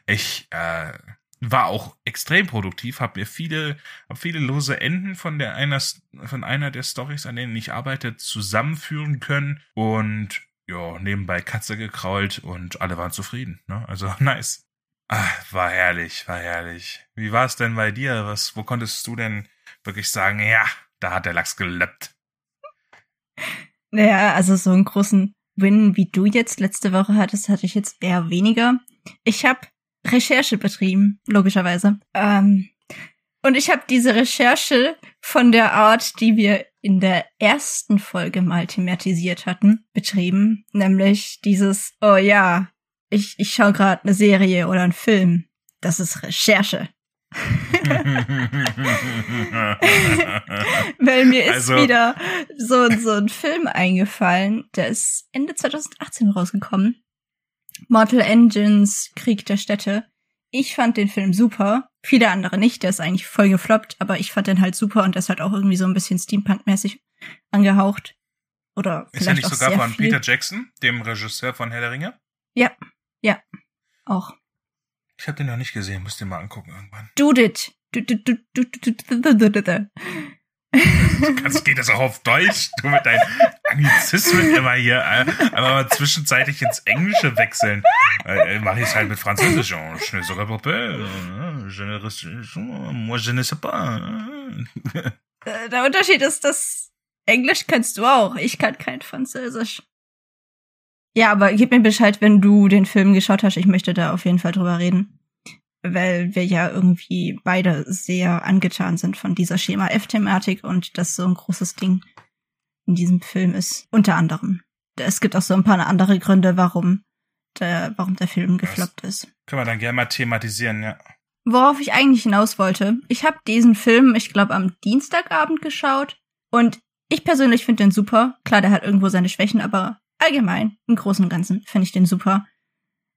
ich, äh, war auch extrem produktiv, habe mir viele, hab viele lose Enden von der einer, von einer der Stories, an denen ich arbeite, zusammenführen können und ja, nebenbei Katze gekrault und alle waren zufrieden. Ne? Also <laughs> nice. Ah, war herrlich, war herrlich. Wie war es denn bei dir? Was, wo konntest du denn wirklich sagen, ja, da hat der Lachs gelöppt? Naja, also so einen großen Win, wie du jetzt letzte Woche hattest, hatte ich jetzt eher weniger. Ich habe Recherche betrieben, logischerweise. Ähm, und ich habe diese Recherche von der Art, die wir in der ersten Folge mal thematisiert hatten, betrieben. Nämlich dieses, oh ja, ich, ich schaue gerade eine Serie oder einen Film. Das ist Recherche. <laughs> Weil mir ist also, wieder so, so ein Film eingefallen, der ist Ende 2018 rausgekommen. Mortal Engines Krieg der Städte. Ich fand den Film super. Viele andere nicht. Der ist eigentlich voll gefloppt, aber ich fand den halt super und der ist halt auch irgendwie so ein bisschen Steampunk-mäßig angehaucht. Oder ist er nicht sogar von viel. Peter Jackson, dem Regisseur von Herr der Ringe? Ja, ja, auch. Ich habe den noch nicht gesehen, müsst ihr mal angucken irgendwann. Do Kannst, geht das auch auf Deutsch? Du mit deinen Anglizismen immer hier, äh, aber mal zwischenzeitlich ins Englische wechseln. Äh, äh Mache ich es halt mit Französisch. Oh, je ne sogar pas. Oh, ne moi, je ne sais pas. Äh, der Unterschied ist, dass Englisch kannst du auch. Ich kann kein Französisch. Ja, aber gib mir Bescheid, wenn du den Film geschaut hast. Ich möchte da auf jeden Fall drüber reden weil wir ja irgendwie beide sehr angetan sind von dieser Schema F-Thematik und das so ein großes Ding in diesem Film ist. Unter anderem. Es gibt auch so ein paar andere Gründe, warum der, warum der Film gefloppt ist. Können wir dann gerne mal thematisieren, ja. Worauf ich eigentlich hinaus wollte, ich habe diesen Film, ich glaube, am Dienstagabend geschaut und ich persönlich finde den super. Klar, der hat irgendwo seine Schwächen, aber allgemein, im Großen und Ganzen, finde ich den super.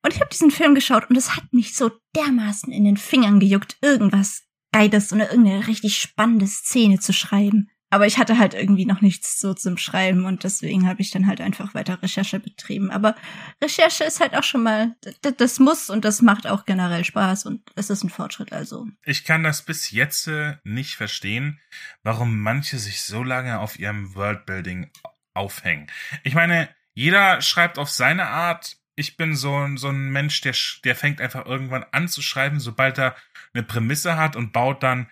Und ich habe diesen Film geschaut und es hat mich so dermaßen in den Fingern gejuckt, irgendwas Geiles oder irgendeine richtig spannende Szene zu schreiben. Aber ich hatte halt irgendwie noch nichts so zum Schreiben und deswegen habe ich dann halt einfach weiter Recherche betrieben. Aber Recherche ist halt auch schon mal, das muss und das macht auch generell Spaß und es ist ein Fortschritt also. Ich kann das bis jetzt äh, nicht verstehen, warum manche sich so lange auf ihrem Worldbuilding aufhängen. Ich meine, jeder schreibt auf seine Art ich bin so, ein so ein Mensch, der, der fängt einfach irgendwann an zu schreiben, sobald er eine Prämisse hat und baut dann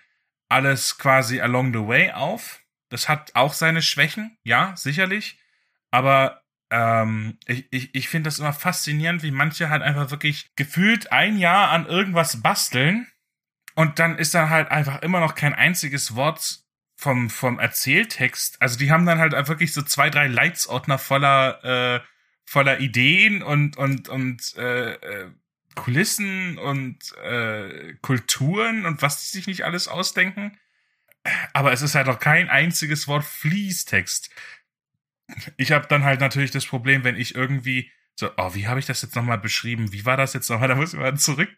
alles quasi along the way auf. Das hat auch seine Schwächen, ja, sicherlich. Aber ähm, ich, ich, ich finde das immer faszinierend, wie manche halt einfach wirklich gefühlt ein Jahr an irgendwas basteln und dann ist dann halt einfach immer noch kein einziges Wort vom, vom Erzähltext. Also die haben dann halt wirklich so zwei, drei Leitsordner voller äh, voller Ideen und und und äh, äh, Kulissen und äh, Kulturen und was die sich nicht alles ausdenken. Aber es ist halt noch kein einziges Wort Fließtext. Ich habe dann halt natürlich das Problem, wenn ich irgendwie so, oh, wie habe ich das jetzt nochmal beschrieben? Wie war das jetzt nochmal? Da muss ich mal zurück,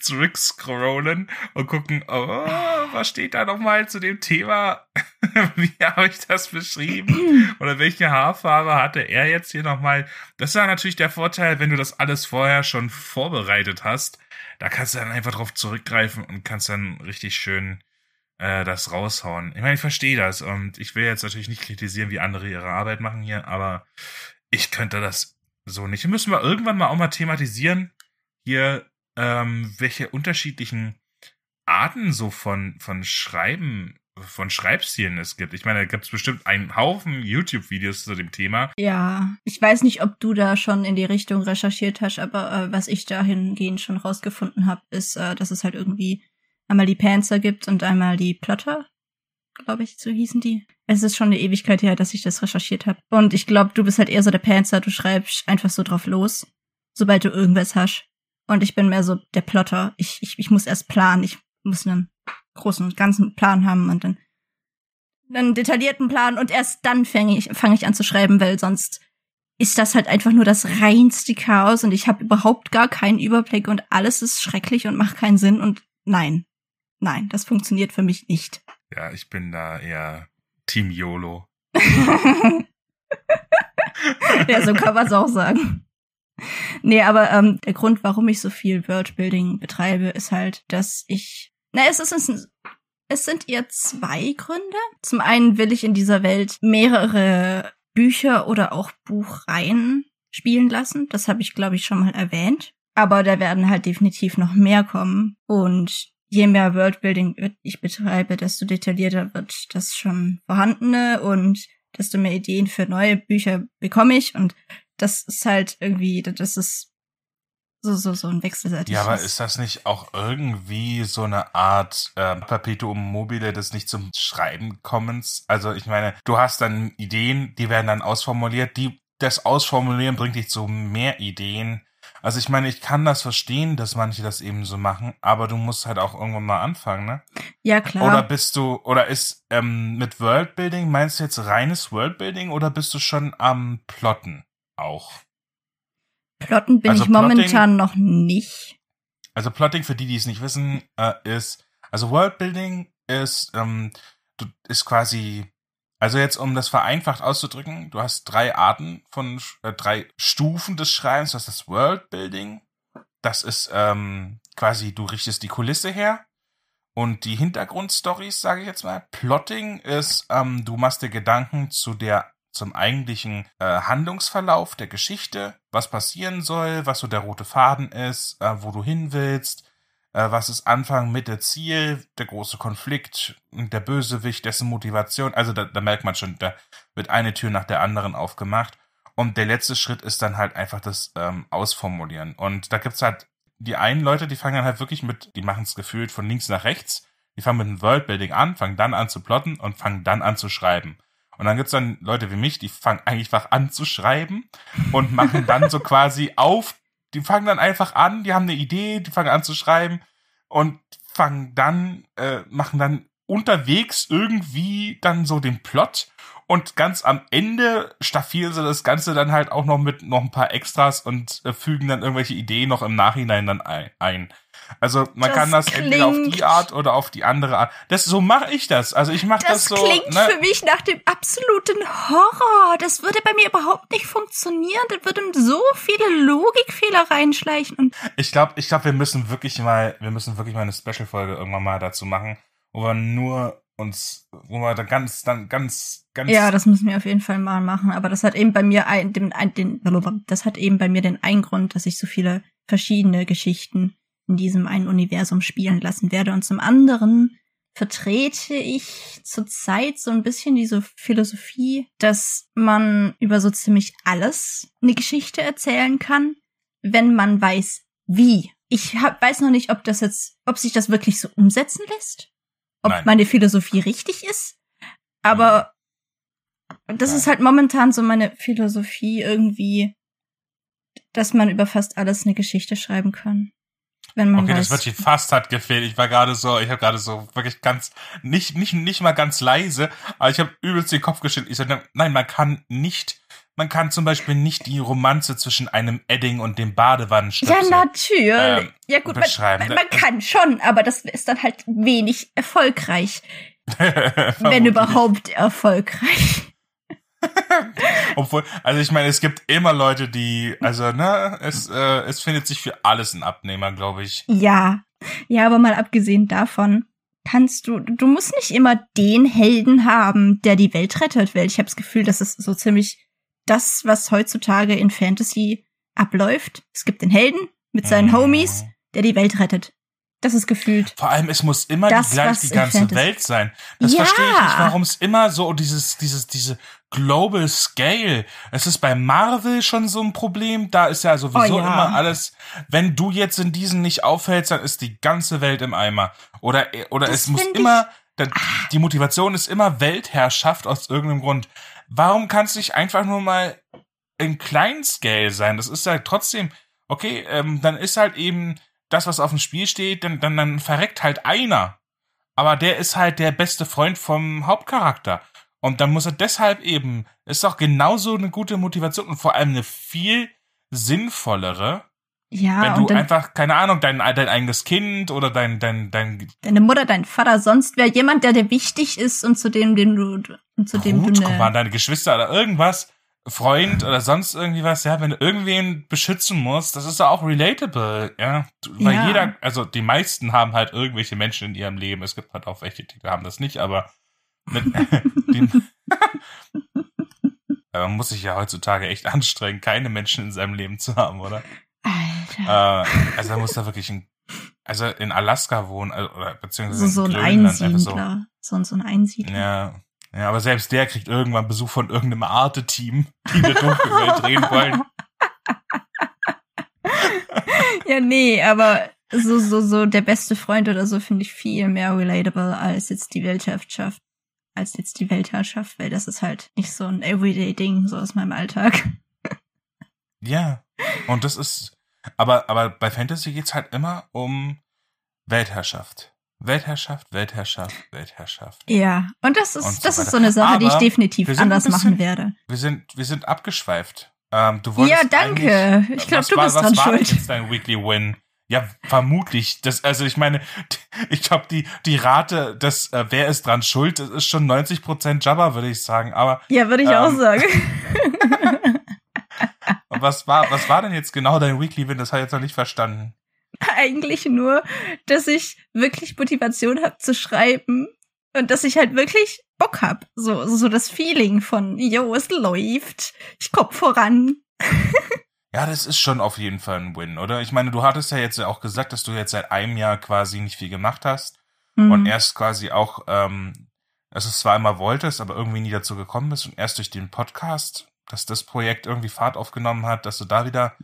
zurück scrollen und gucken, oh, was steht da nochmal zu dem Thema? <laughs> wie habe ich das beschrieben? <clears throat> Oder welche Haarfarbe hatte er jetzt hier nochmal? Das ist ja natürlich der Vorteil, wenn du das alles vorher schon vorbereitet hast. Da kannst du dann einfach drauf zurückgreifen und kannst dann richtig schön äh, das raushauen. Ich meine, ich verstehe das und ich will jetzt natürlich nicht kritisieren, wie andere ihre Arbeit machen hier, aber ich könnte das so nicht. Müssen wir irgendwann mal auch mal thematisieren, hier, ähm, welche unterschiedlichen Arten so von, von Schreiben, von Schreibstilen es gibt. Ich meine, da gibt es bestimmt einen Haufen YouTube-Videos zu dem Thema. Ja, ich weiß nicht, ob du da schon in die Richtung recherchiert hast, aber äh, was ich dahingehend schon rausgefunden habe, ist, äh, dass es halt irgendwie einmal die Panzer gibt und einmal die Plotter, glaube ich, so hießen die. Es ist schon eine Ewigkeit her, dass ich das recherchiert habe. Und ich glaube, du bist halt eher so der Panzer, du schreibst einfach so drauf los, sobald du irgendwas hast. Und ich bin mehr so der Plotter. Ich, ich, ich muss erst planen, ich muss einen großen ganzen Plan haben und dann einen detaillierten Plan und erst dann fange ich, fang ich an zu schreiben, weil sonst ist das halt einfach nur das reinste Chaos und ich habe überhaupt gar keinen Überblick und alles ist schrecklich und macht keinen Sinn und nein, nein, das funktioniert für mich nicht. Ja, ich bin da eher Team YOLO. <laughs> ja, so kann man es auch sagen. Nee, aber ähm, der Grund, warum ich so viel Worldbuilding betreibe, ist halt, dass ich. Na, es ist es, es sind eher zwei Gründe. Zum einen will ich in dieser Welt mehrere Bücher oder auch Buchreihen spielen lassen. Das habe ich, glaube ich, schon mal erwähnt. Aber da werden halt definitiv noch mehr kommen. Und je mehr Worldbuilding ich betreibe, desto detaillierter wird das schon vorhandene und desto mehr Ideen für neue Bücher bekomme ich. Und das ist halt irgendwie, das ist so, so, so ein wechselseitiges. Ja, aber ist das nicht auch irgendwie so eine Art äh, Perpetuum mobile des nicht zum Schreiben kommens? Also ich meine, du hast dann Ideen, die werden dann ausformuliert, die das Ausformulieren bringt dich zu mehr Ideen. Also ich meine, ich kann das verstehen, dass manche das eben so machen, aber du musst halt auch irgendwann mal anfangen, ne? Ja, klar. Oder bist du, oder ist ähm, mit Worldbuilding, meinst du jetzt reines Worldbuilding oder bist du schon am Plotten auch? Plotten bin also ich momentan Plotting, noch nicht. Also Plotting, für die, die es nicht wissen, äh, ist, also Worldbuilding ist, ähm, du, ist quasi, also jetzt um das vereinfacht auszudrücken, du hast drei Arten von, äh, drei Stufen des Schreibens. Du hast das Worldbuilding, das ist ähm, quasi, du richtest die Kulisse her und die Hintergrundstories, sage ich jetzt mal. Plotting ist, ähm, du machst dir Gedanken zu der zum eigentlichen äh, Handlungsverlauf der Geschichte, was passieren soll, was so der rote Faden ist, äh, wo du hin willst, was ist Anfang, Mitte, Ziel, der große Konflikt, der Bösewicht, dessen Motivation. Also da, da merkt man schon, da wird eine Tür nach der anderen aufgemacht. Und der letzte Schritt ist dann halt einfach das ähm, Ausformulieren. Und da gibt's halt die einen Leute, die fangen dann halt wirklich mit, die machen es gefühlt von links nach rechts. Die fangen mit dem Worldbuilding an, fangen dann an zu plotten und fangen dann an zu schreiben. Und dann gibt's dann Leute wie mich, die fangen einfach an zu schreiben und machen dann so quasi auf, die fangen dann einfach an, die haben eine Idee, die fangen an zu schreiben und fangen dann, äh, machen dann unterwegs irgendwie dann so den Plot und ganz am Ende staffieren sie das Ganze dann halt auch noch mit noch ein paar Extras und äh, fügen dann irgendwelche Ideen noch im Nachhinein dann ein. Also man das kann das entweder auf die Art oder auf die andere Art. Das so mache ich das. Also ich mache das, das so. Das klingt ne? für mich nach dem absoluten Horror. Das würde bei mir überhaupt nicht funktionieren. Da würden so viele Logikfehler reinschleichen. Und ich glaube, ich glaube, wir müssen wirklich mal, wir müssen wirklich mal eine Special-Folge irgendwann mal dazu machen, wo wir nur uns, wo wir da ganz, dann ganz, ganz. Ja, das müssen wir auf jeden Fall mal machen. Aber das hat eben bei mir ein, den, den, das hat eben bei mir den einen Grund, dass ich so viele verschiedene Geschichten in diesem einen Universum spielen lassen werde. Und zum anderen vertrete ich zurzeit so ein bisschen diese Philosophie, dass man über so ziemlich alles eine Geschichte erzählen kann, wenn man weiß, wie. Ich hab, weiß noch nicht, ob das jetzt, ob sich das wirklich so umsetzen lässt, ob Nein. meine Philosophie richtig ist, aber Nein. das ist halt momentan so meine Philosophie irgendwie, dass man über fast alles eine Geschichte schreiben kann wenn man Okay, weiß. das wirklich fast hat gefehlt. Ich war gerade so, ich habe gerade so wirklich ganz nicht nicht nicht mal ganz leise, aber ich habe übelst den Kopf geschüttelt. Ich sage, nein, man kann nicht man kann zum Beispiel nicht die Romanze zwischen einem Edding und dem Badewannenstöpsel Ja, natürlich. Ähm, ja gut, man, man, kann schon, aber das ist dann halt wenig erfolgreich. <laughs> wenn überhaupt erfolgreich. <laughs> Obwohl, also ich meine, es gibt immer Leute, die, also ne, es, äh, es findet sich für alles ein Abnehmer, glaube ich. Ja, ja, aber mal abgesehen davon, kannst du, du musst nicht immer den Helden haben, der die Welt rettet, weil ich habe das Gefühl, das ist so ziemlich das, was heutzutage in Fantasy abläuft. Es gibt den Helden mit seinen mhm. Homies, der die Welt rettet. Das ist gefühlt. Vor allem, es muss immer das, die, gleich die ganze Welt sein. Das ja. verstehe ich nicht, warum es immer so dieses, dieses, diese Global Scale. Es ist bei Marvel schon so ein Problem. Da ist ja sowieso oh, ja. immer alles. Wenn du jetzt in diesen nicht auffällst, dann ist die ganze Welt im Eimer. Oder, oder das es muss immer, die Motivation ist immer Weltherrschaft aus irgendeinem Grund. Warum kann es nicht einfach nur mal in kleinen Scale sein? Das ist ja trotzdem, okay, ähm, dann ist halt eben das, was auf dem Spiel steht, dann, dann, dann verreckt halt einer. aber der ist halt der beste Freund vom Hauptcharakter. Und dann muss er deshalb eben, ist doch genauso eine gute Motivation und vor allem eine viel sinnvollere, Ja, wenn du dann einfach, keine Ahnung, dein, dein eigenes Kind oder dein, dein, dein deine Mutter, dein Vater, sonst wer jemand, der dir wichtig ist und zu dem, dem du, und zu dem Brut, du guck mal, eine, deine Geschwister oder irgendwas, Freund oder sonst irgendwie was, ja, wenn du irgendwen beschützen musst, das ist ja auch relatable, ja. Du- Weil Ja. jeder, also die meisten haben halt irgendwelche Menschen in ihrem Leben. Es gibt halt auch welche, die haben das nicht, aber mit, <laughs> <laughs> Aber man muss sich ja heutzutage echt anstrengen, keine Menschen in seinem Leben zu haben, oder? Alter. Äh, also da muss da wirklich ein, also in Alaska wohnen, also, oder beziehungsweise so, so in ein einfach so. Einsiedler. So, so ein Einsiedler. Ja, ja, aber selbst der kriegt irgendwann Besuch von irgendeinem Arte-Team, die eine Dunkelwelt <laughs> drehen wollen. Ja, nee, aber so, so, so der beste Freund oder so finde ich viel mehr relatable als jetzt die Weltherrschaft. Als jetzt die Weltherrschaft, weil das ist halt nicht so ein Everyday-Ding, so aus meinem Alltag. Ja, und das ist, aber, aber bei Fantasy geht's halt immer um Weltherrschaft. Weltherrschaft, Weltherrschaft, Weltherrschaft. Ja, und das Und ist, so das ist so eine Sache, die ich Aber definitiv anders bisschen- machen werde. Wir sind, wir sind abgeschweift. Ähm, du wolltest Ja, danke. Ich glaube, du war- bist was dran war schuld. jetzt dein Weekly Win? Ja, vermutlich. Das, also ich meine, <laughs> ich glaube, die, die Rate, das, äh, wer ist dran schuld, das ist schon 90% Jabba, würde ich sagen. Aber Ja, würde ich auch Ähm, <laughs> was war, was war denn jetzt genau dein Weekly Win? Das habe ich jetzt noch nicht verstanden. Eigentlich nur, dass ich wirklich Motivation habe zu schreiben und dass ich halt wirklich Bock hab. So, so das Feeling von, yo, es läuft, ich komm voran. Ja, das ist schon auf jeden Fall ein Win, oder? Ich meine, du hattest ja jetzt ja auch gesagt, dass du jetzt seit einem Jahr quasi nicht viel gemacht hast Mhm. und erst quasi auch, ähm, dass du es zwar immer wolltest, aber irgendwie nie dazu gekommen bist und erst durch den Podcast, dass das Projekt irgendwie Fahrt aufgenommen hat, dass du da wieder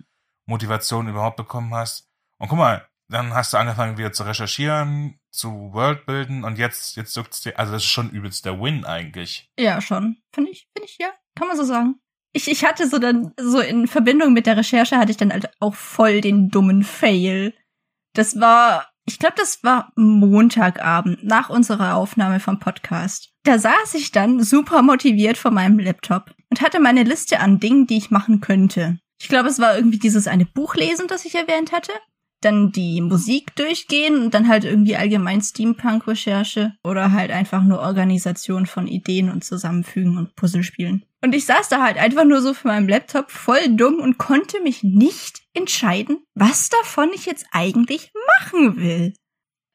Motivation überhaupt bekommen hast. Und guck mal, dann hast du angefangen wieder zu recherchieren, zu Worldbilden und jetzt, jetzt juckt's dir, also das ist schon übelst der Win eigentlich. Ja, schon. Finde ich, finde ich, ja. Kann man so sagen. Ich, ich hatte so dann, so in Verbindung mit der Recherche hatte ich dann halt auch voll den dummen Fail. Das war, ich glaube, das war Montagabend nach unserer Aufnahme vom Podcast. Da saß ich dann super motiviert vor meinem Laptop und hatte meine Liste an Dingen, die ich machen könnte. Ich glaube, es war irgendwie dieses eine Buch lesen, das ich erwähnt hatte. Dann die Musik durchgehen und dann halt irgendwie allgemein Steampunk-Recherche oder halt einfach nur Organisation von Ideen und Zusammenfügen und Puzzlespielen. Und ich saß da halt einfach nur so vor meinem Laptop voll dumm und konnte mich nicht entscheiden, was davon ich jetzt eigentlich machen will.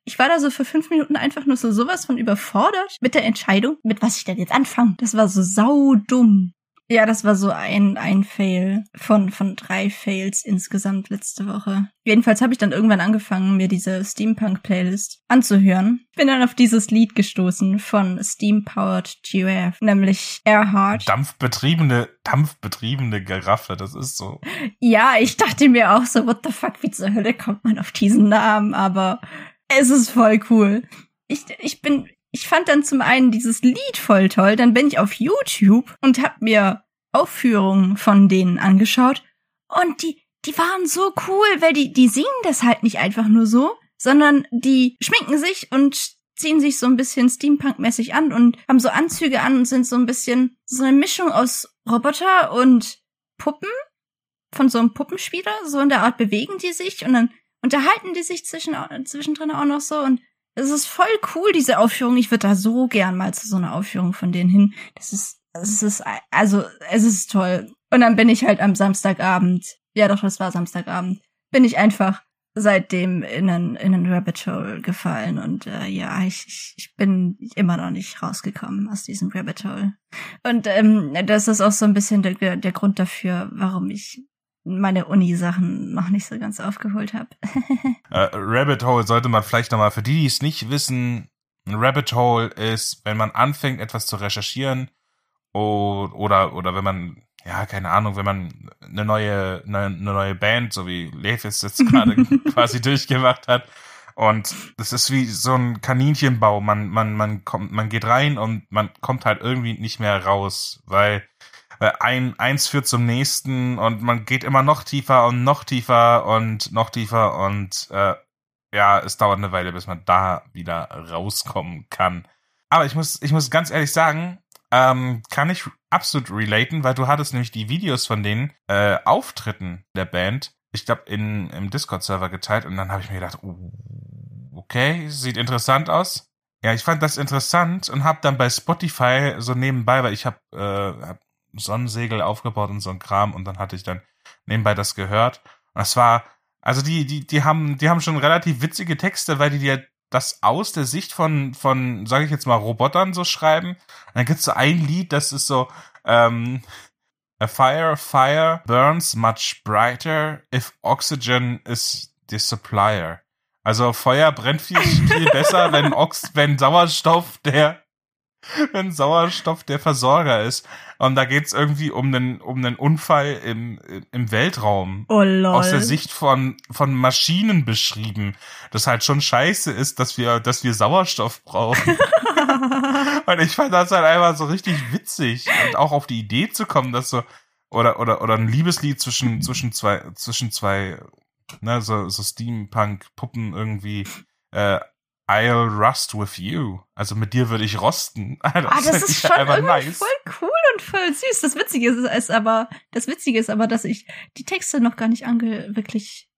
Ich war da so für fünf Minuten einfach nur so sowas von überfordert mit der Entscheidung, mit was ich denn jetzt anfange. Das war so saudumm. Ja, das war so ein, ein Fail von, von drei Fails insgesamt letzte Woche. Jedenfalls habe ich dann irgendwann angefangen, mir diese Steampunk-Playlist anzuhören. Bin dann auf dieses Lied gestoßen von Steam-Powered Giraffe, nämlich Earhart. Dampfbetriebene, dampfbetriebene Giraffe, das ist so. Ja, ich dachte mir auch so, what the fuck, wie zur Hölle kommt man auf diesen Namen? Aber es ist voll cool. Ich, ich bin, ich fand dann zum einen dieses Lied voll toll, dann bin ich auf YouTube und hab mir Aufführungen von denen angeschaut. Und die, die waren so cool, weil die, die singen das halt nicht einfach nur so, sondern die schminken sich und ziehen sich so ein bisschen Steampunk-mäßig an und haben so Anzüge an und sind so ein bisschen so eine Mischung aus Roboter und Puppen von so einem Puppenspieler, so in der Art bewegen die sich und dann unterhalten die sich zwischen, zwischendrin auch noch so und es ist voll cool, diese Aufführung. Ich würde da so gern mal zu so einer Aufführung von denen hin. Das ist, es ist, also, es ist toll. Und dann bin ich halt am Samstagabend, ja doch, das war Samstagabend, bin ich einfach seitdem in einen, in einen Rabbit Hole gefallen und äh, ja, ich, ich, bin immer noch nicht rausgekommen aus diesem Rabbit Hole. Und ähm, das ist auch so ein bisschen der, der Grund dafür, warum ich meine Uni-Sachen noch nicht so ganz aufgeholt habe. <laughs> Äh, Rabbit Hole sollte man vielleicht nochmal, für die, die es nicht wissen, ein Rabbit Hole ist, wenn man anfängt, etwas zu recherchieren oder, oder, oder wenn man, ja, keine Ahnung, wenn man eine neue, eine, eine neue Band, so wie Levis jetzt <laughs> gerade quasi durchgemacht hat. Und das ist wie so ein Kaninchenbau. Man, man, man kommt, man geht rein und man kommt halt irgendwie nicht mehr raus, weil ein, eins führt zum nächsten und man geht immer noch tiefer und noch tiefer und noch tiefer und äh, ja, es dauert eine Weile, bis man da wieder rauskommen kann. Aber ich muss, ich muss ganz ehrlich sagen, ähm, kann ich absolut relaten, weil du hattest nämlich die Videos von den äh, Auftritten der Band, ich glaube, im Discord-Server geteilt und dann habe ich mir gedacht, uh, okay, sieht interessant aus. Ja, ich fand das interessant und habe dann bei Spotify so nebenbei, weil ich habe äh, hab Sonnensegel aufgebaut und so ein Kram und dann hatte ich dann nebenbei das gehört. Und das war, also die, die, die haben, die haben schon relativ witzige Texte, weil die dir das aus der Sicht von, von, sage ich jetzt mal, Robotern so schreiben. Und dann gibt's so ein Lied, das ist so, ähm, A fire, fire burns much brighter if oxygen is the supplier. Also Feuer brennt viel, viel <laughs> besser, wenn Ox, wenn Sauerstoff der wenn Sauerstoff der Versorger ist. Und da geht's irgendwie um einen, um einen Unfall im, im Weltraum. Oh lol. Aus der Sicht von, von Maschinen beschrieben. Das halt schon scheiße ist, dass wir, dass wir Sauerstoff brauchen. <laughs> und ich fand das halt einfach so richtig witzig. Und auch auf die Idee zu kommen, dass so, oder, oder, oder ein Liebeslied zwischen, zwischen zwei, zwischen zwei, ne, so, so Steampunk-Puppen irgendwie, äh, I'll rust with you. Also mit dir würde ich rosten. <laughs> Das, ah, das ist schon irgendwie nice. voll cool und voll süß. Das Witzige ist, ist aber, das Witzige ist aber, dass ich die Texte noch gar nicht ange, wirklich,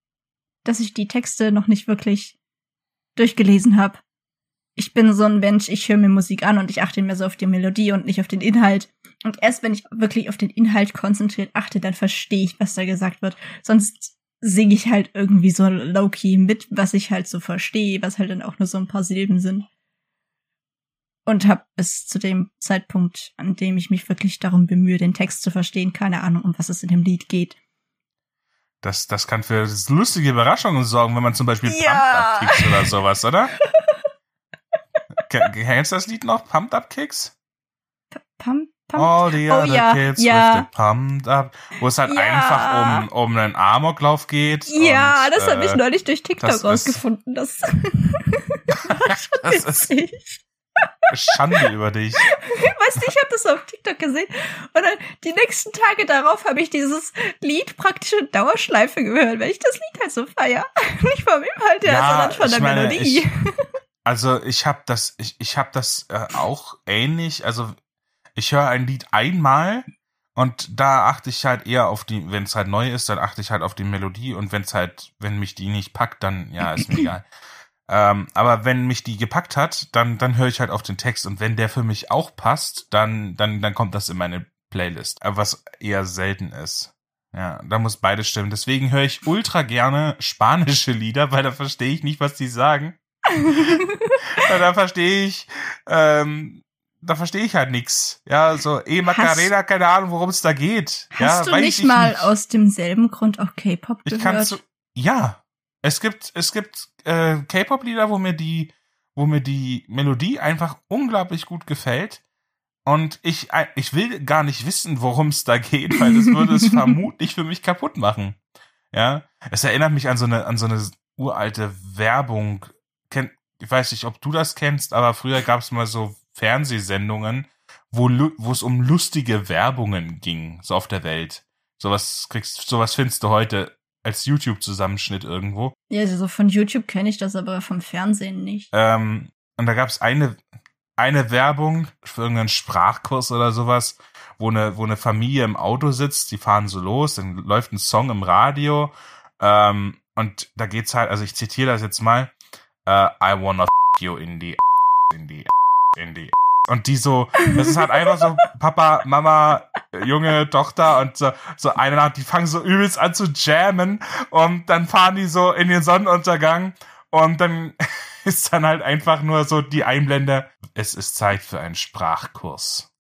dass ich die Texte noch nicht wirklich durchgelesen habe. Ich bin so ein Mensch, ich höre mir Musik an und ich achte mehr so auf die Melodie und nicht auf den Inhalt. Und erst wenn ich wirklich auf den Inhalt konzentriert achte, dann verstehe ich, was da gesagt wird. Sonst singe ich halt irgendwie so low-key mit, was ich halt so verstehe, was halt dann auch nur so ein paar Silben sind. Und habe bis zu dem Zeitpunkt, an dem ich mich wirklich darum bemühe, den Text zu verstehen, keine Ahnung, um was es in dem Lied geht. Das, das kann für lustige Überraschungen sorgen, wenn man zum Beispiel ja. Pumped Up Kicks oder sowas, oder? <laughs> Kennst du das Lied noch? Pumped Up Kicks? Pump, Pumped? All the oh, other ja, kids ja. with the pumped up. Wo es halt ja. einfach um, um einen Amoklauf geht. Ja, und, das äh, habe ich neulich durch TikTok das rausgefunden. <laughs> Das, das ist Schande über dich. <laughs> Weißt du, ich habe das auf TikTok gesehen und dann die nächsten Tage darauf habe ich dieses Lied praktisch in Dauerschleife gehört, weil ich das Lied halt so feier. <laughs> Nicht vom Inhalt her, ja, sondern von der meine, Melodie. Ich, also ich habe das, ich, ich habe das äh, auch ähnlich. Also ich höre ein Lied einmal und da achte ich halt eher auf die, wenn es halt neu ist, dann achte ich halt auf die Melodie und wenn es halt, wenn mich die nicht packt, dann ja, ist mir <clears throat> egal. Ähm, aber wenn mich die gepackt hat, dann, dann höre ich halt auf den Text und wenn der für mich auch passt, dann, dann, dann kommt das in meine Playlist. Was eher selten ist. Ja, da muss beides stimmen. Deswegen höre ich ultra gerne spanische Lieder, weil da verstehe ich nicht, was die sagen. <laughs> da verstehe ich ähm, da verstehe ich halt nix. Ja, so E Macarena, keine Ahnung, worum es da geht. Hast ja, du nicht mal nicht. aus demselben Grund auch K-Pop gehört? Ich kann so, ja, es gibt es gibt äh, K-Pop-Lieder, wo mir die wo mir die Melodie einfach unglaublich gut gefällt. Und ich, äh, ich will gar nicht wissen, worum es da geht, weil das würde es <laughs> vermutlich für mich kaputt machen. Ja, es erinnert mich an so eine, an so eine uralte Werbung. Kennt, ich weiß nicht, ob du das kennst, aber früher gab es mal so Fernsehsendungen, wo, wo es um lustige Werbungen ging, so auf der Welt. Sowas kriegst, sowas findest du heute als YouTube-Zusammenschnitt irgendwo. Ja, also von YouTube kenne ich das, aber vom Fernsehen nicht. Ähm, und da gab es eine, eine Werbung für irgendeinen Sprachkurs oder sowas, wo eine, wo eine Familie im Auto sitzt, die fahren so los, dann läuft ein Song im Radio, ähm, und da geht's halt, also ich zitiere das jetzt mal, uh, I wanna f you in the in the in die und die so, das ist halt einfach so Papa, Mama, Junge, Tochter und so, so eine Nacht, die fangen so übelst an zu jammen und dann fahren die so in den Sonnenuntergang und dann <laughs> ist dann halt einfach nur so die Einblende, es ist Zeit für einen Sprachkurs.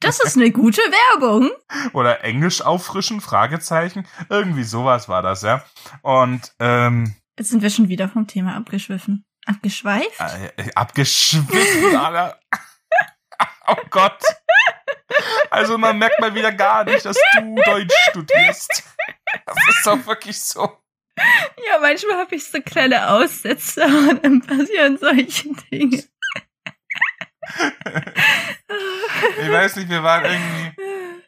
Das ist eine gute Werbung. Oder Englisch auffrischen, Fragezeichen. Irgendwie sowas war das, ja. Und ähm, Jetzt sind wir schon wieder vom Thema abgeschwiffen. Abgeschweift? Äh, abgeschwiffen, Alter. <laughs> oh Gott. Also man merkt mal wieder gar nicht, dass du Deutsch studierst. Das ist doch wirklich so. Ja, manchmal habe ich so kleine Aussätze und dann passieren solche Dinge. ich weiß nicht, wir waren irgendwie.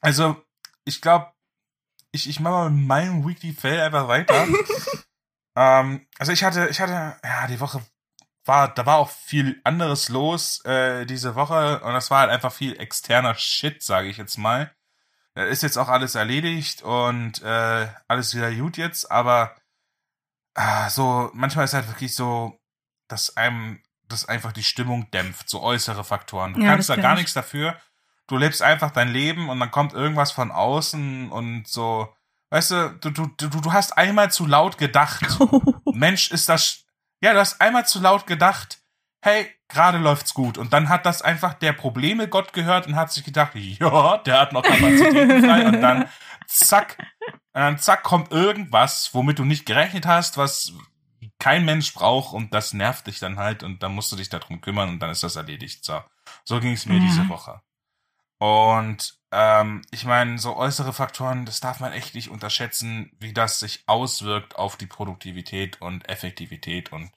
Also, ich glaube, ich, ich mache mal mit meinem Weekly Fail einfach weiter. Ähm, also ich hatte, ich hatte, ja, die Woche war, da war auch viel anderes los äh, diese Woche und das war halt einfach viel externer Shit, sage ich jetzt mal. Da ist jetzt auch alles erledigt und äh, alles wieder gut jetzt, aber ah, so manchmal ist halt wirklich so, dass einem das einfach die Stimmung dämpft, so äußere Faktoren. Du Ja, kannst da gar nichts dafür. Du lebst einfach dein Leben und dann kommt irgendwas von außen und so, weißt du, du, du, du, du hast einmal zu laut gedacht. <laughs> Mensch, ist das. Ja, du hast einmal zu laut gedacht, hey, gerade läuft's gut. Und dann hat das einfach der Probleme Gott gehört und hat sich gedacht, ja, der hat noch Kapazitäten frei. Und dann zack, und dann zack kommt irgendwas, womit du nicht gerechnet hast, was kein Mensch braucht und das nervt dich dann halt und dann musst du dich darum kümmern und dann ist das erledigt. So, so ging es mir Mhm. diese Woche. Und ähm, ich meine, so äußere Faktoren, das darf man echt nicht unterschätzen, wie das sich auswirkt auf die Produktivität und Effektivität und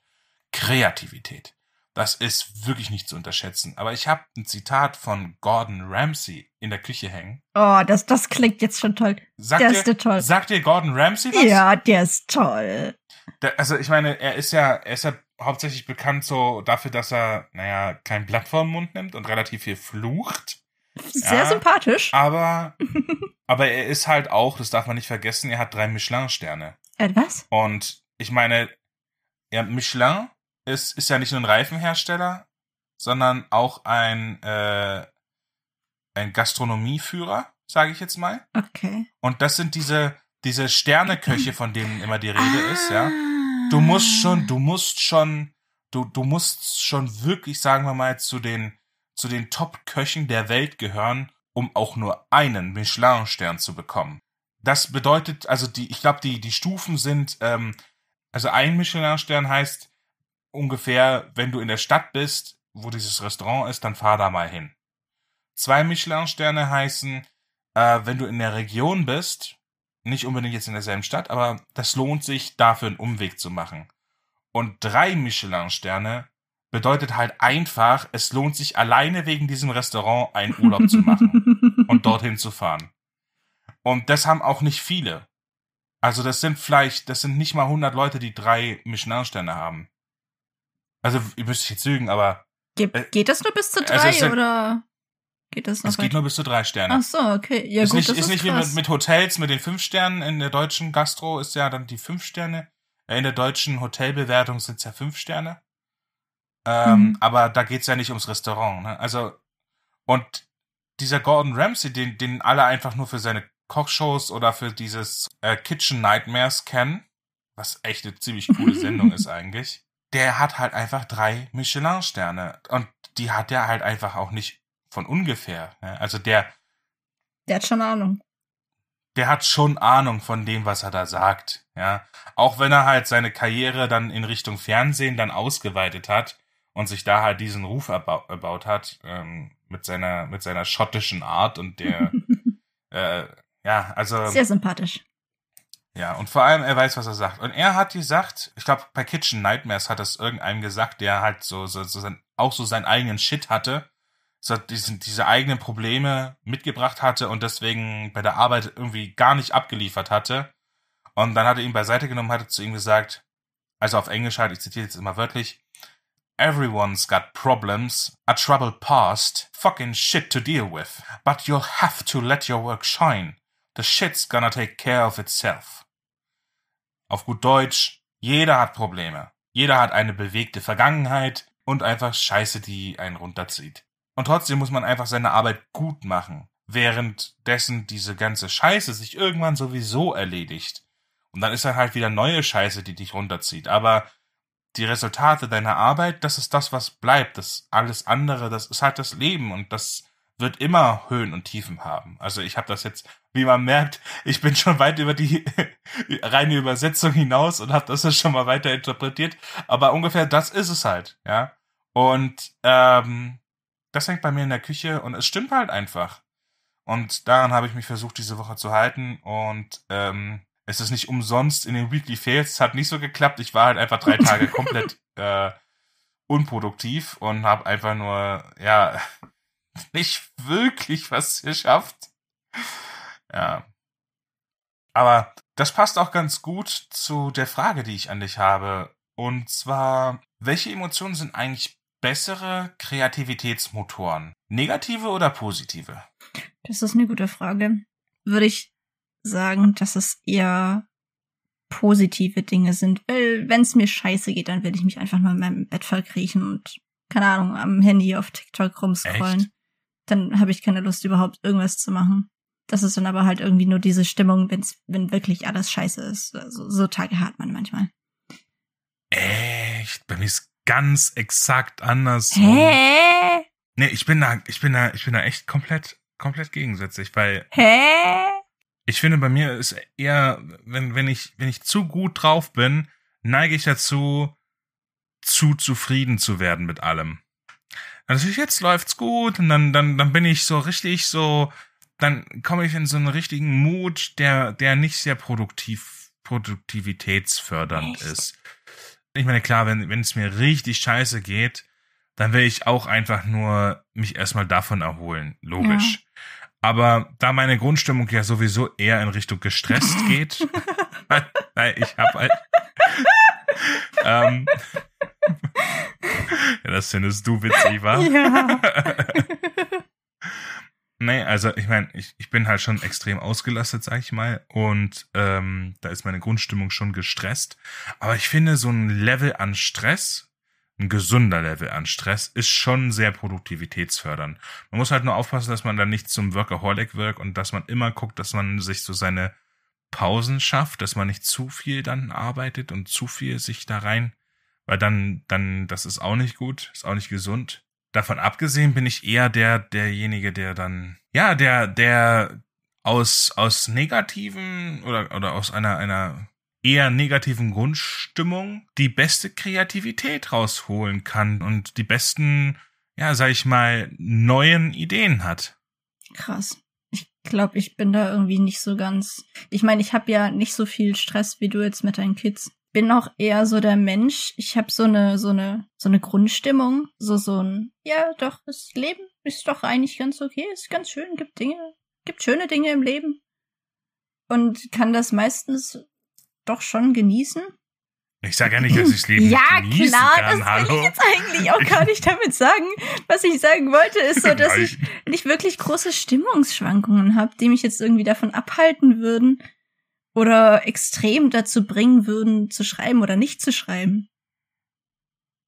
Kreativität. Das ist wirklich nicht zu unterschätzen. Aber ich habe ein Zitat von Gordon Ramsay in der Küche hängen. Oh, das, das klingt jetzt schon toll. Sagt Der dir, ist der toll. sagt dir Gordon Ramsay was? Ja, der ist toll. Der, also ich meine, er ist ja, er ist ja hauptsächlich bekannt so dafür, dass er, naja, kein Blatt vor den Mund nimmt und relativ viel flucht. Sehr Ja. sympathisch. Aber, aber er ist halt auch, das darf man nicht vergessen, er hat drei Michelin-Sterne. Äh, was? Und ich meine, ja, Michelin ist, ist ja nicht nur ein Reifenhersteller, sondern auch ein, äh, ein Gastronomieführer, sage ich jetzt mal. Okay. Und das sind diese, diese Sterneköche, von denen immer die Rede Ah. ist, ja. Du musst schon, du musst schon, du, du musst schon wirklich, sagen wir mal, zu den, zu den Top-Köchen der Welt gehören, um auch nur einen Michelin-Stern zu bekommen. Das bedeutet, also die, ich glaube, die, die Stufen sind, ähm, also ein Michelin-Stern heißt ungefähr, wenn du in der Stadt bist, wo dieses Restaurant ist, dann fahr da mal hin. Zwei Michelin-Sterne heißen, äh, wenn du in der Region bist, nicht unbedingt jetzt in derselben Stadt, aber das lohnt sich, dafür einen Umweg zu machen. Und drei Michelin-Sterne bedeutet halt einfach, es lohnt sich alleine wegen diesem Restaurant einen Urlaub zu machen <laughs> und dorthin zu fahren. Und das haben auch nicht viele. Also das sind vielleicht, das sind nicht mal 100 Leute, die drei Michelin-Sterne haben. Also, ihr müsst ich jetzt lügen, aber Ge Äh, geht das nur bis zu also drei es sind- oder geht das noch es geht nur bis zu drei Sterne. Ach so, okay. Ja, ist gut, nicht, das ist ist nicht wie krass. mit, mit Hotels mit den fünf Sternen. In der deutschen Gastro ist ja dann die fünf Sterne. Äh, In der deutschen Hotelbewertung sind es ja fünf Sterne. Ähm, Mhm. Aber da geht's ja nicht ums Restaurant. Ne? Also, und dieser Gordon Ramsay, den, den alle einfach nur für seine Kochshows oder für dieses äh, Kitchen Nightmares kennen, was echt eine ziemlich coole Sendung ist <laughs> eigentlich, der hat halt einfach drei Michelin-Sterne. Und die hat er halt einfach auch nicht von ungefähr. Ne? Also der, Der hat schon Ahnung. der hat schon Ahnung von dem, was er da sagt, ja. Auch wenn er halt seine Karriere dann in Richtung Fernsehen dann ausgeweitet hat und sich da halt diesen Ruf erbau erbaut hat, ähm, mit seiner, mit seiner schottischen Art und der, <laughs> äh, ja, also, Sehr sympathisch. ja, und vor allem, er weiß, was er sagt. Und er hat gesagt, ich glaube, bei Kitchen Nightmares hat das irgendeinem gesagt, der halt so, so, so sein, auch so seinen eigenen Shit hatte, so diesen, diese eigenen Probleme mitgebracht hatte und deswegen bei der Arbeit irgendwie gar nicht abgeliefert hatte. Und dann hat er ihn beiseite genommen, hatte zu ihm gesagt, also auf Englisch halt, ich zitiere jetzt immer wörtlich, Everyone's got problems, a troubled past, fucking shit to deal with. But you'll have to let your work shine. The shit's gonna take care of itself. Auf gut Deutsch, jeder hat Probleme. Jeder hat eine bewegte Vergangenheit und einfach Scheiße, die einen runterzieht. Und trotzdem muss man einfach seine Arbeit gut machen, währenddessen diese ganze Scheiße sich irgendwann sowieso erledigt. Und dann ist dann halt wieder neue Scheiße, die dich runterzieht. Aber die Resultate deiner Arbeit, das ist das, was bleibt. Das alles andere, das ist halt das Leben und das wird immer Höhen und Tiefen haben. Also ich habe das jetzt, wie man merkt, ich bin schon weit über die <laughs> reine Übersetzung hinaus und habe das jetzt schon mal weiter interpretiert. Aber ungefähr das ist es halt, ja. Und ähm, das hängt bei mir in der Küche und es stimmt halt einfach. Und daran habe ich mich versucht, diese Woche zu halten. Und ähm, es ist nicht umsonst in den Weekly Fails. Es hat nicht so geklappt. Ich war halt einfach drei Tage <laughs> komplett äh, unproduktiv und habe einfach nur, ja, <laughs> nicht wirklich was geschafft. Ja. Aber das passt auch ganz gut zu der Frage, die ich an dich habe. Und zwar, welche Emotionen sind eigentlich bessere Kreativitätsmotoren? Negative oder positive? Das ist eine gute Frage. Würde ich sagen, dass es eher positive Dinge sind. Weil wenn es mir scheiße geht, dann will ich mich einfach nur in meinem Bett verkriechen und, keine Ahnung, am Handy auf TikTok rumscrollen. Echt? Dann habe ich keine Lust, überhaupt irgendwas zu machen. Das ist dann aber halt irgendwie nur diese Stimmung, wenn's, wenn wirklich alles scheiße ist. Also, so Tage hat man manchmal. Echt? Bei mir ist ganz exakt anders. Hä? Nee, ich bin da, ich bin da, ich bin da echt komplett, komplett gegensätzlich, weil. Hä? Ich finde, bei mir ist eher, wenn, wenn ich, wenn ich zu gut drauf bin, neige ich dazu, zu zufrieden zu werden mit allem. Also jetzt läuft's gut und dann, dann, dann bin ich so richtig so, dann komme ich in so einen richtigen Mut, der, der nicht sehr produktiv, produktivitätsfördernd Echt? ist. Ich meine, klar, wenn, wenn es mir richtig scheiße geht, dann will ich auch einfach nur mich erstmal davon erholen. Logisch. Ja. Aber da meine Grundstimmung ja sowieso eher in Richtung gestresst <laughs> geht, weil ich habe halt. ähm, <laughs> ja, das findest du witzig, wa? Ja. <laughs> nee, also ich meine, ich, ich bin halt schon extrem ausgelastet, sag ich mal. Und ähm, da ist meine Grundstimmung schon gestresst. Aber ich finde, so ein Level an Stress ein gesunder Level an Stress ist schon sehr produktivitätsfördernd. Man muss halt nur aufpassen, dass man dann nicht zum Workaholic wirkt und dass man immer guckt, dass man sich so seine Pausen schafft, dass man nicht zu viel dann arbeitet und zu viel sich da rein, weil dann, dann, das ist auch nicht gut, ist auch nicht gesund. Davon abgesehen bin ich eher der, derjenige, der dann, ja, der, der aus, aus negativen oder, oder aus einer, einer eher negativen Grundstimmung die beste Kreativität rausholen kann und die besten, ja, sag ich mal, neuen Ideen hat. Krass. Ich glaube, ich bin da irgendwie nicht so ganz. Ich meine, ich habe ja nicht so viel Stress wie du jetzt mit deinen Kids. Bin auch eher so der Mensch. Ich habe so eine so eine so eine Grundstimmung, so so ein ja, doch das Leben ist doch eigentlich ganz okay, ist ganz schön, gibt Dinge, gibt schöne Dinge im Leben und kann das meistens doch schon genießen. Ich sage ja nicht, dass ich das Leben ja, genießen klar, kann. Ja, klar, das will ich jetzt eigentlich auch gar nicht damit sagen. Was ich sagen wollte, ist so, <laughs> dass ich nicht wirklich große Stimmungsschwankungen habe, die mich jetzt irgendwie davon abhalten würden oder extrem dazu bringen würden, zu schreiben oder nicht zu schreiben.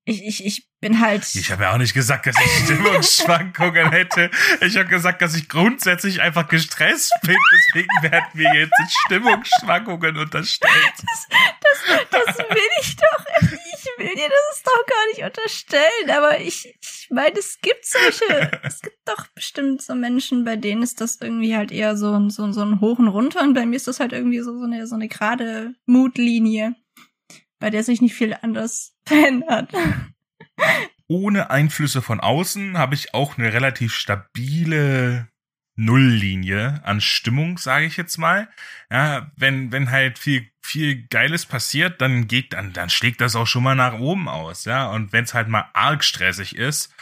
Ich, ich, ich bin halt. Ich habe ja auch nicht gesagt, dass ich Stimmungsschwankungen hätte. Ich habe gesagt, dass ich grundsätzlich einfach gestresst bin. Deswegen werden mir jetzt Stimmungsschwankungen unterstellt. Das, das, das will ich doch. Ich will dir das doch gar nicht unterstellen. Aber ich, ich meine, es gibt solche. Es gibt doch bestimmt so Menschen, bei denen ist das irgendwie halt eher so, so, so ein Hoch und Runter. Und bei mir ist das halt irgendwie so, so eine, so eine gerade Mutlinie, bei der sich nicht viel anders <laughs> verändert ohne Einflüsse von außen habe ich auch eine relativ stabile Nulllinie an Stimmung, sage ich jetzt mal. Ja, wenn wenn halt viel viel Geiles passiert, dann geht dann dann schlägt das auch schon mal nach oben aus, ja. Und wenn es halt mal arg stressig ist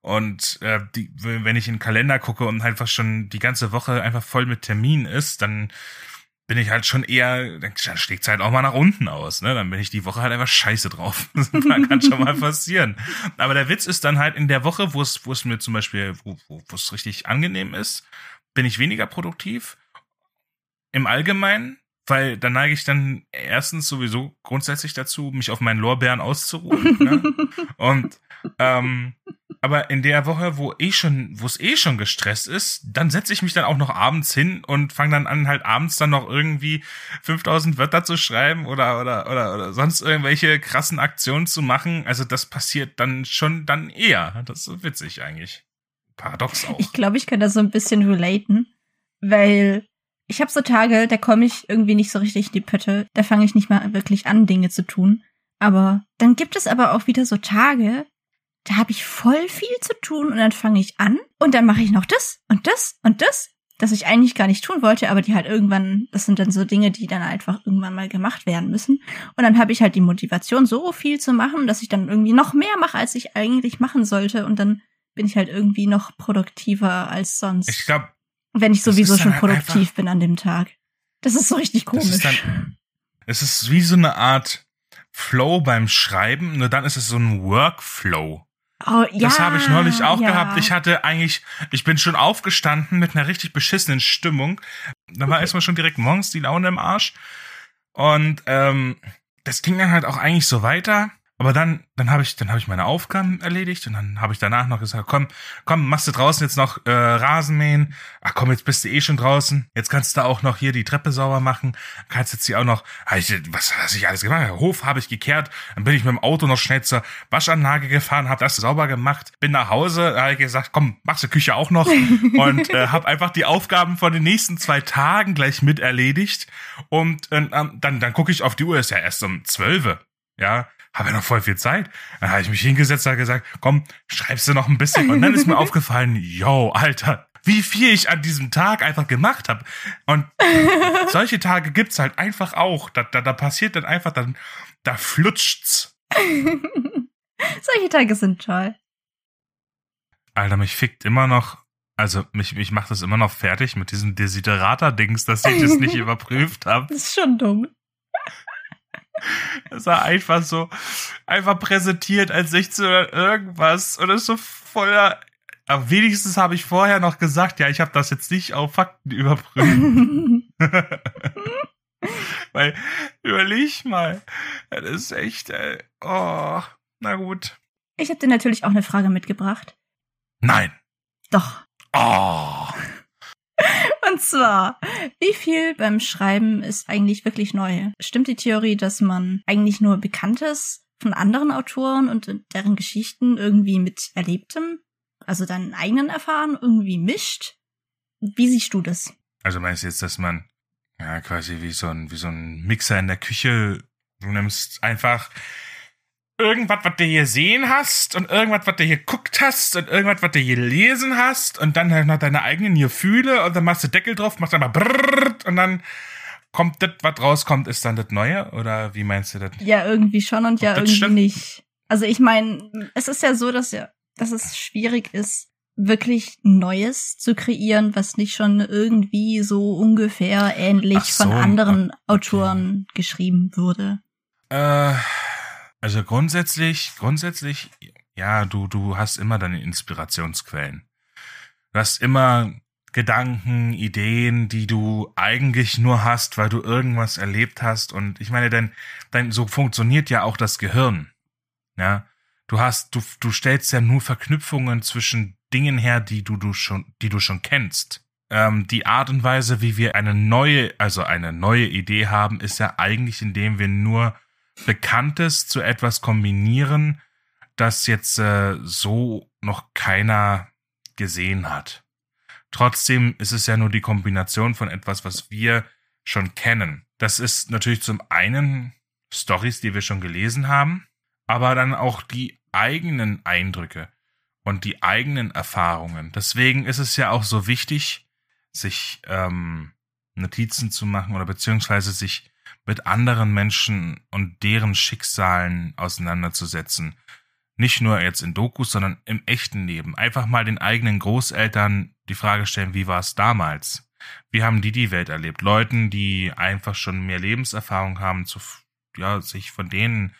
und äh, die, wenn ich in den Kalender gucke und einfach schon die ganze Woche einfach voll mit Terminen ist, dann bin ich halt schon eher, dann schlägt's halt auch mal nach unten aus, ne? Dann bin ich die Woche halt einfach scheiße drauf. <laughs> das kann schon mal passieren. Aber der Witz ist dann halt in der Woche, wo es, wo es mir zum Beispiel, wo, wo, wo es richtig angenehm ist, bin ich weniger produktiv. Im Allgemeinen, weil da neige ich dann erstens sowieso grundsätzlich dazu, mich auf meinen Lorbeeren auszuruhen. ne? <laughs> Und ähm, aber in der Woche, wo eh schon, wo es eh schon gestresst ist, dann setze ich mich dann auch noch abends hin und fange dann an, halt abends dann noch irgendwie 5000 Wörter zu schreiben oder, oder, oder, oder sonst irgendwelche krassen Aktionen zu machen. Also das passiert dann schon dann eher. Das ist witzig eigentlich. Paradox auch. Ich glaube, ich kann das so ein bisschen relaten, weil ich habe so Tage, da komme ich irgendwie nicht so richtig in die Pötte. Da fange ich nicht mal wirklich an, Dinge zu tun. Aber dann gibt es aber auch wieder so Tage, da habe ich voll viel zu tun und dann fange ich an und dann mache ich noch das und das und das, das ich eigentlich gar nicht tun wollte, aber die halt irgendwann, das sind dann so Dinge, die dann einfach irgendwann mal gemacht werden müssen. Und dann habe ich halt die Motivation, so viel zu machen, dass ich dann irgendwie noch mehr mache, als ich eigentlich machen sollte. Und dann bin ich halt irgendwie noch produktiver als sonst. Ich glaube, wenn ich sowieso schon halt produktiv bin an dem Tag. Das ist so richtig komisch. ist dann, es ist wie so eine Art Flow beim Schreiben, nur dann ist es so ein Workflow. Oh, ja, das habe ich neulich auch ja. gehabt. Ich hatte eigentlich, ich bin schon aufgestanden mit einer richtig beschissenen Stimmung. Da war erstmal schon direkt morgens die Laune im Arsch. Und ähm, das ging dann halt auch eigentlich so weiter. Aber dann, dann habe ich, dann habe ich meine Aufgaben erledigt und dann habe ich danach noch gesagt, komm, komm, machst du draußen jetzt noch äh, Rasenmähen. Ach komm, jetzt bist du eh schon draußen. Jetzt kannst du auch noch hier die Treppe sauber machen. Kannst jetzt hier auch noch, ich, was was ich alles gemacht? Hof habe ich gekehrt. Dann bin ich mit dem Auto noch schnell zur Waschanlage gefahren, habe das sauber gemacht. Bin nach Hause, habe ich gesagt, komm, machst du Küche auch noch <laughs> und äh, habe einfach die Aufgaben von den nächsten zwei Tagen gleich mit erledigt. Und äh, dann, dann gucke ich auf die Uhr, ist ja erst um zwölf. Ja, habe ja noch voll viel Zeit. Dann habe ich mich hingesetzt und gesagt, komm, schreibst du noch ein bisschen. Und dann ist mir <laughs> aufgefallen, yo, Alter, wie viel ich an diesem Tag einfach gemacht habe. Und <laughs> solche Tage gibt's halt einfach auch. Da, da, da passiert dann einfach, dann, da flutscht's. <laughs> Solche Tage sind toll. Alter, mich fickt immer noch, also mich, mich macht das immer noch fertig mit diesem Desiderata-Dings, dass ich das nicht überprüft habe. Das ist schon dumm. Das war einfach so, einfach präsentiert als 16 oder irgendwas und das ist so voller. Aber wenigstens habe ich vorher noch gesagt, ja, ich habe das jetzt nicht auf Fakten überprüft. <laughs> Weil, überleg mal, das ist echt, ey, oh, na gut. Ich habe dir natürlich auch eine Frage mitgebracht. Nein. Doch. Oh. <laughs> Und zwar, wie viel beim Schreiben ist eigentlich wirklich neu? Stimmt die Theorie, dass man eigentlich nur Bekanntes von anderen Autoren und deren Geschichten irgendwie mit Erlebtem, also deinen eigenen Erfahren, irgendwie mischt? Wie siehst du das? Also meinst du jetzt, dass man ja quasi wie so ein wie so ein Mixer in der Küche, du nimmst einfach irgendwas, was du hier sehen hast und irgendwas, was du hier guckt hast und irgendwas, was du hier gelesen hast und dann halt noch deine eigenen Gefühle und dann machst du Deckel drauf, machst einmal brrrt und dann kommt das, was rauskommt, ist dann das Neue oder wie meinst du das? Ja, irgendwie schon und ja Das irgendwie stimmt. nicht. Also ich meine, es ist ja so, dass ja, dass es schwierig ist, wirklich Neues zu kreieren, was nicht schon irgendwie so ungefähr ähnlich so, von anderen okay. Autoren geschrieben wurde. Äh, also grundsätzlich, grundsätzlich, ja, du, du hast immer deine Inspirationsquellen. Du hast immer Gedanken, Ideen, die du eigentlich nur hast, weil du irgendwas erlebt hast. Und ich meine, denn, denn so funktioniert ja auch das Gehirn. Ja, du hast, du, du stellst ja nur Verknüpfungen zwischen Dingen her, die du, du schon, die du schon kennst. Ähm, die Art und Weise, wie wir eine neue, also eine neue Idee haben, ist ja eigentlich, indem wir nur Bekanntes zu etwas kombinieren, das jetzt äh, so noch keiner gesehen hat. Trotzdem ist es ja nur die Kombination von etwas, was wir schon kennen. Das ist natürlich zum einen Stories, die wir schon gelesen haben, aber dann auch die eigenen Eindrücke und die eigenen Erfahrungen. Deswegen ist es ja auch so wichtig, sich ähm, Notizen zu machen oder beziehungsweise sich mit anderen Menschen und deren Schicksalen auseinanderzusetzen. Nicht nur jetzt in Dokus, sondern im echten Leben. Einfach mal den eigenen Großeltern die Frage stellen, wie war es damals? Wie haben die die Welt erlebt? Leuten, die einfach schon mehr Lebenserfahrung haben, zu, ja, sich von denen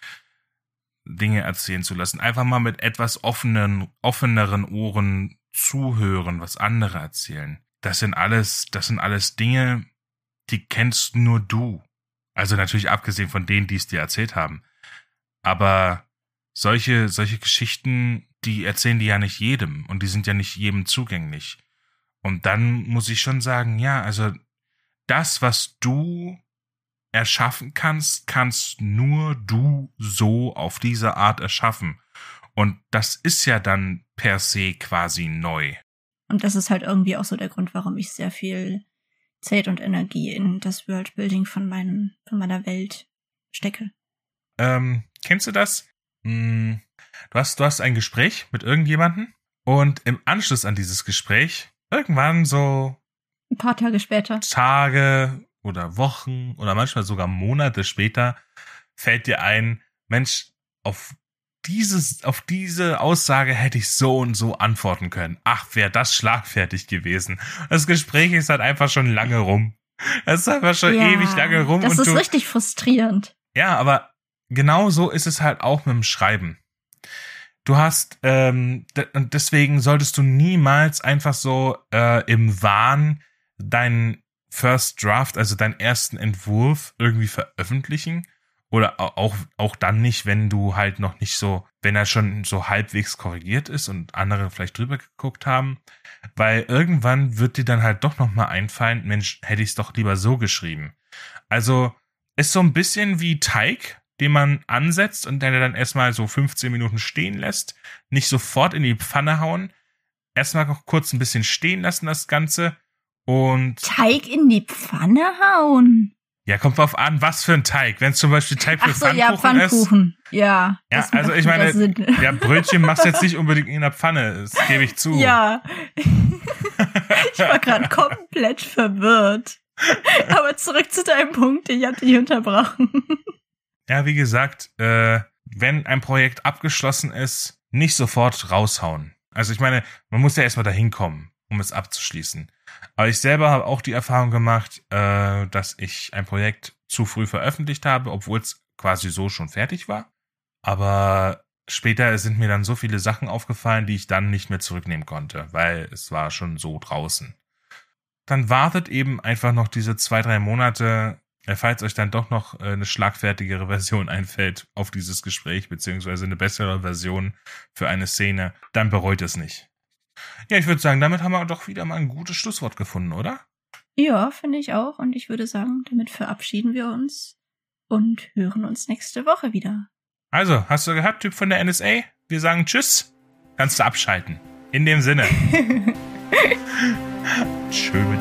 Dinge erzählen zu lassen. Einfach mal mit etwas offenen, offeneren Ohren zuhören, was andere erzählen. Das sind alles, das sind alles Dinge, die kennst nur du. Also natürlich abgesehen von denen, die es dir erzählt haben. Aber solche, solche Geschichten, die erzählen die ja nicht jedem und die sind ja nicht jedem zugänglich. Und dann muss ich schon sagen, ja, also das, was du erschaffen kannst, kannst nur du so auf diese Art erschaffen. Und das ist ja dann per se quasi neu. Und das ist halt irgendwie auch so der Grund, warum ich sehr viel Zeit und Energie in das Worldbuilding von meinem, von meiner Welt stecke. Ähm, kennst du das? Hm, du hast, du hast ein Gespräch mit irgendjemanden und im Anschluss an dieses Gespräch, irgendwann so Ein paar Tage später. Tage oder Wochen oder manchmal sogar Monate später fällt dir ein, Mensch, auf dieses, auf diese Aussage hätte ich so und so antworten können. Ach, wäre das schlagfertig gewesen. Das Gespräch ist halt einfach schon lange rum. Das ist einfach schon Ja, ewig lange rum. Das und ist richtig frustrierend. Ja, aber genau so ist es halt auch mit dem Schreiben. Du hast, ähm, und deswegen solltest du niemals einfach so äh, im Wahn deinen First Draft, also deinen ersten Entwurf irgendwie veröffentlichen. Oder au- auch, auch dann nicht, wenn du halt noch nicht so, wenn er schon so halbwegs korrigiert ist und andere vielleicht drüber geguckt haben. Weil irgendwann wird dir dann halt doch nochmal einfallen, Mensch, hätte ich es doch lieber so geschrieben. Also ist so ein bisschen wie Teig, den man ansetzt und den er dann erstmal so 15 Minuten stehen lässt. Nicht sofort in die Pfanne hauen. Erstmal noch kurz ein bisschen stehen lassen, das Ganze. Und Teig in die Pfanne hauen. Ja, kommt drauf an, was für ein Teig. Wenn es zum Beispiel Teig für Ach so, ja, Pfannkuchen ist. Pfannkuchen. Ja. Ja, also ich meine. Ja, Brötchen machst du jetzt nicht unbedingt in der Pfanne, das gebe ich zu. Ja. ich war gerade <laughs> komplett verwirrt. Aber zurück zu deinem Punkt, ich hatte dich unterbrochen. Ja, wie gesagt, äh, wenn ein Projekt abgeschlossen ist, nicht sofort raushauen. Also ich meine, man muss ja erstmal dahin kommen, um es abzuschließen. Aber ich selber habe auch die Erfahrung gemacht, äh, dass ich ein Projekt zu früh veröffentlicht habe, obwohl es quasi so schon fertig war. Aber später sind mir dann so viele Sachen aufgefallen, die ich dann nicht mehr zurücknehmen konnte, weil es war schon so draußen. Dann wartet eben einfach noch diese zwei, drei Monate, äh, falls euch dann doch noch äh, eine schlagfertigere <laughs> Version einfällt auf dieses Gespräch, beziehungsweise eine bessere Version für eine Szene, dann bereut es nicht. Ja, ich würde sagen, damit haben wir doch wieder mal ein gutes Schlusswort gefunden, oder? Ja, finde ich auch. Und ich würde sagen, damit verabschieden wir uns und hören uns nächste Woche wieder. Also, hast du gehört, Typ von der NSA? Wir sagen Tschüss. Kannst du abschalten. In dem Sinne. <laughs> Tschö mit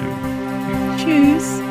Tschüss.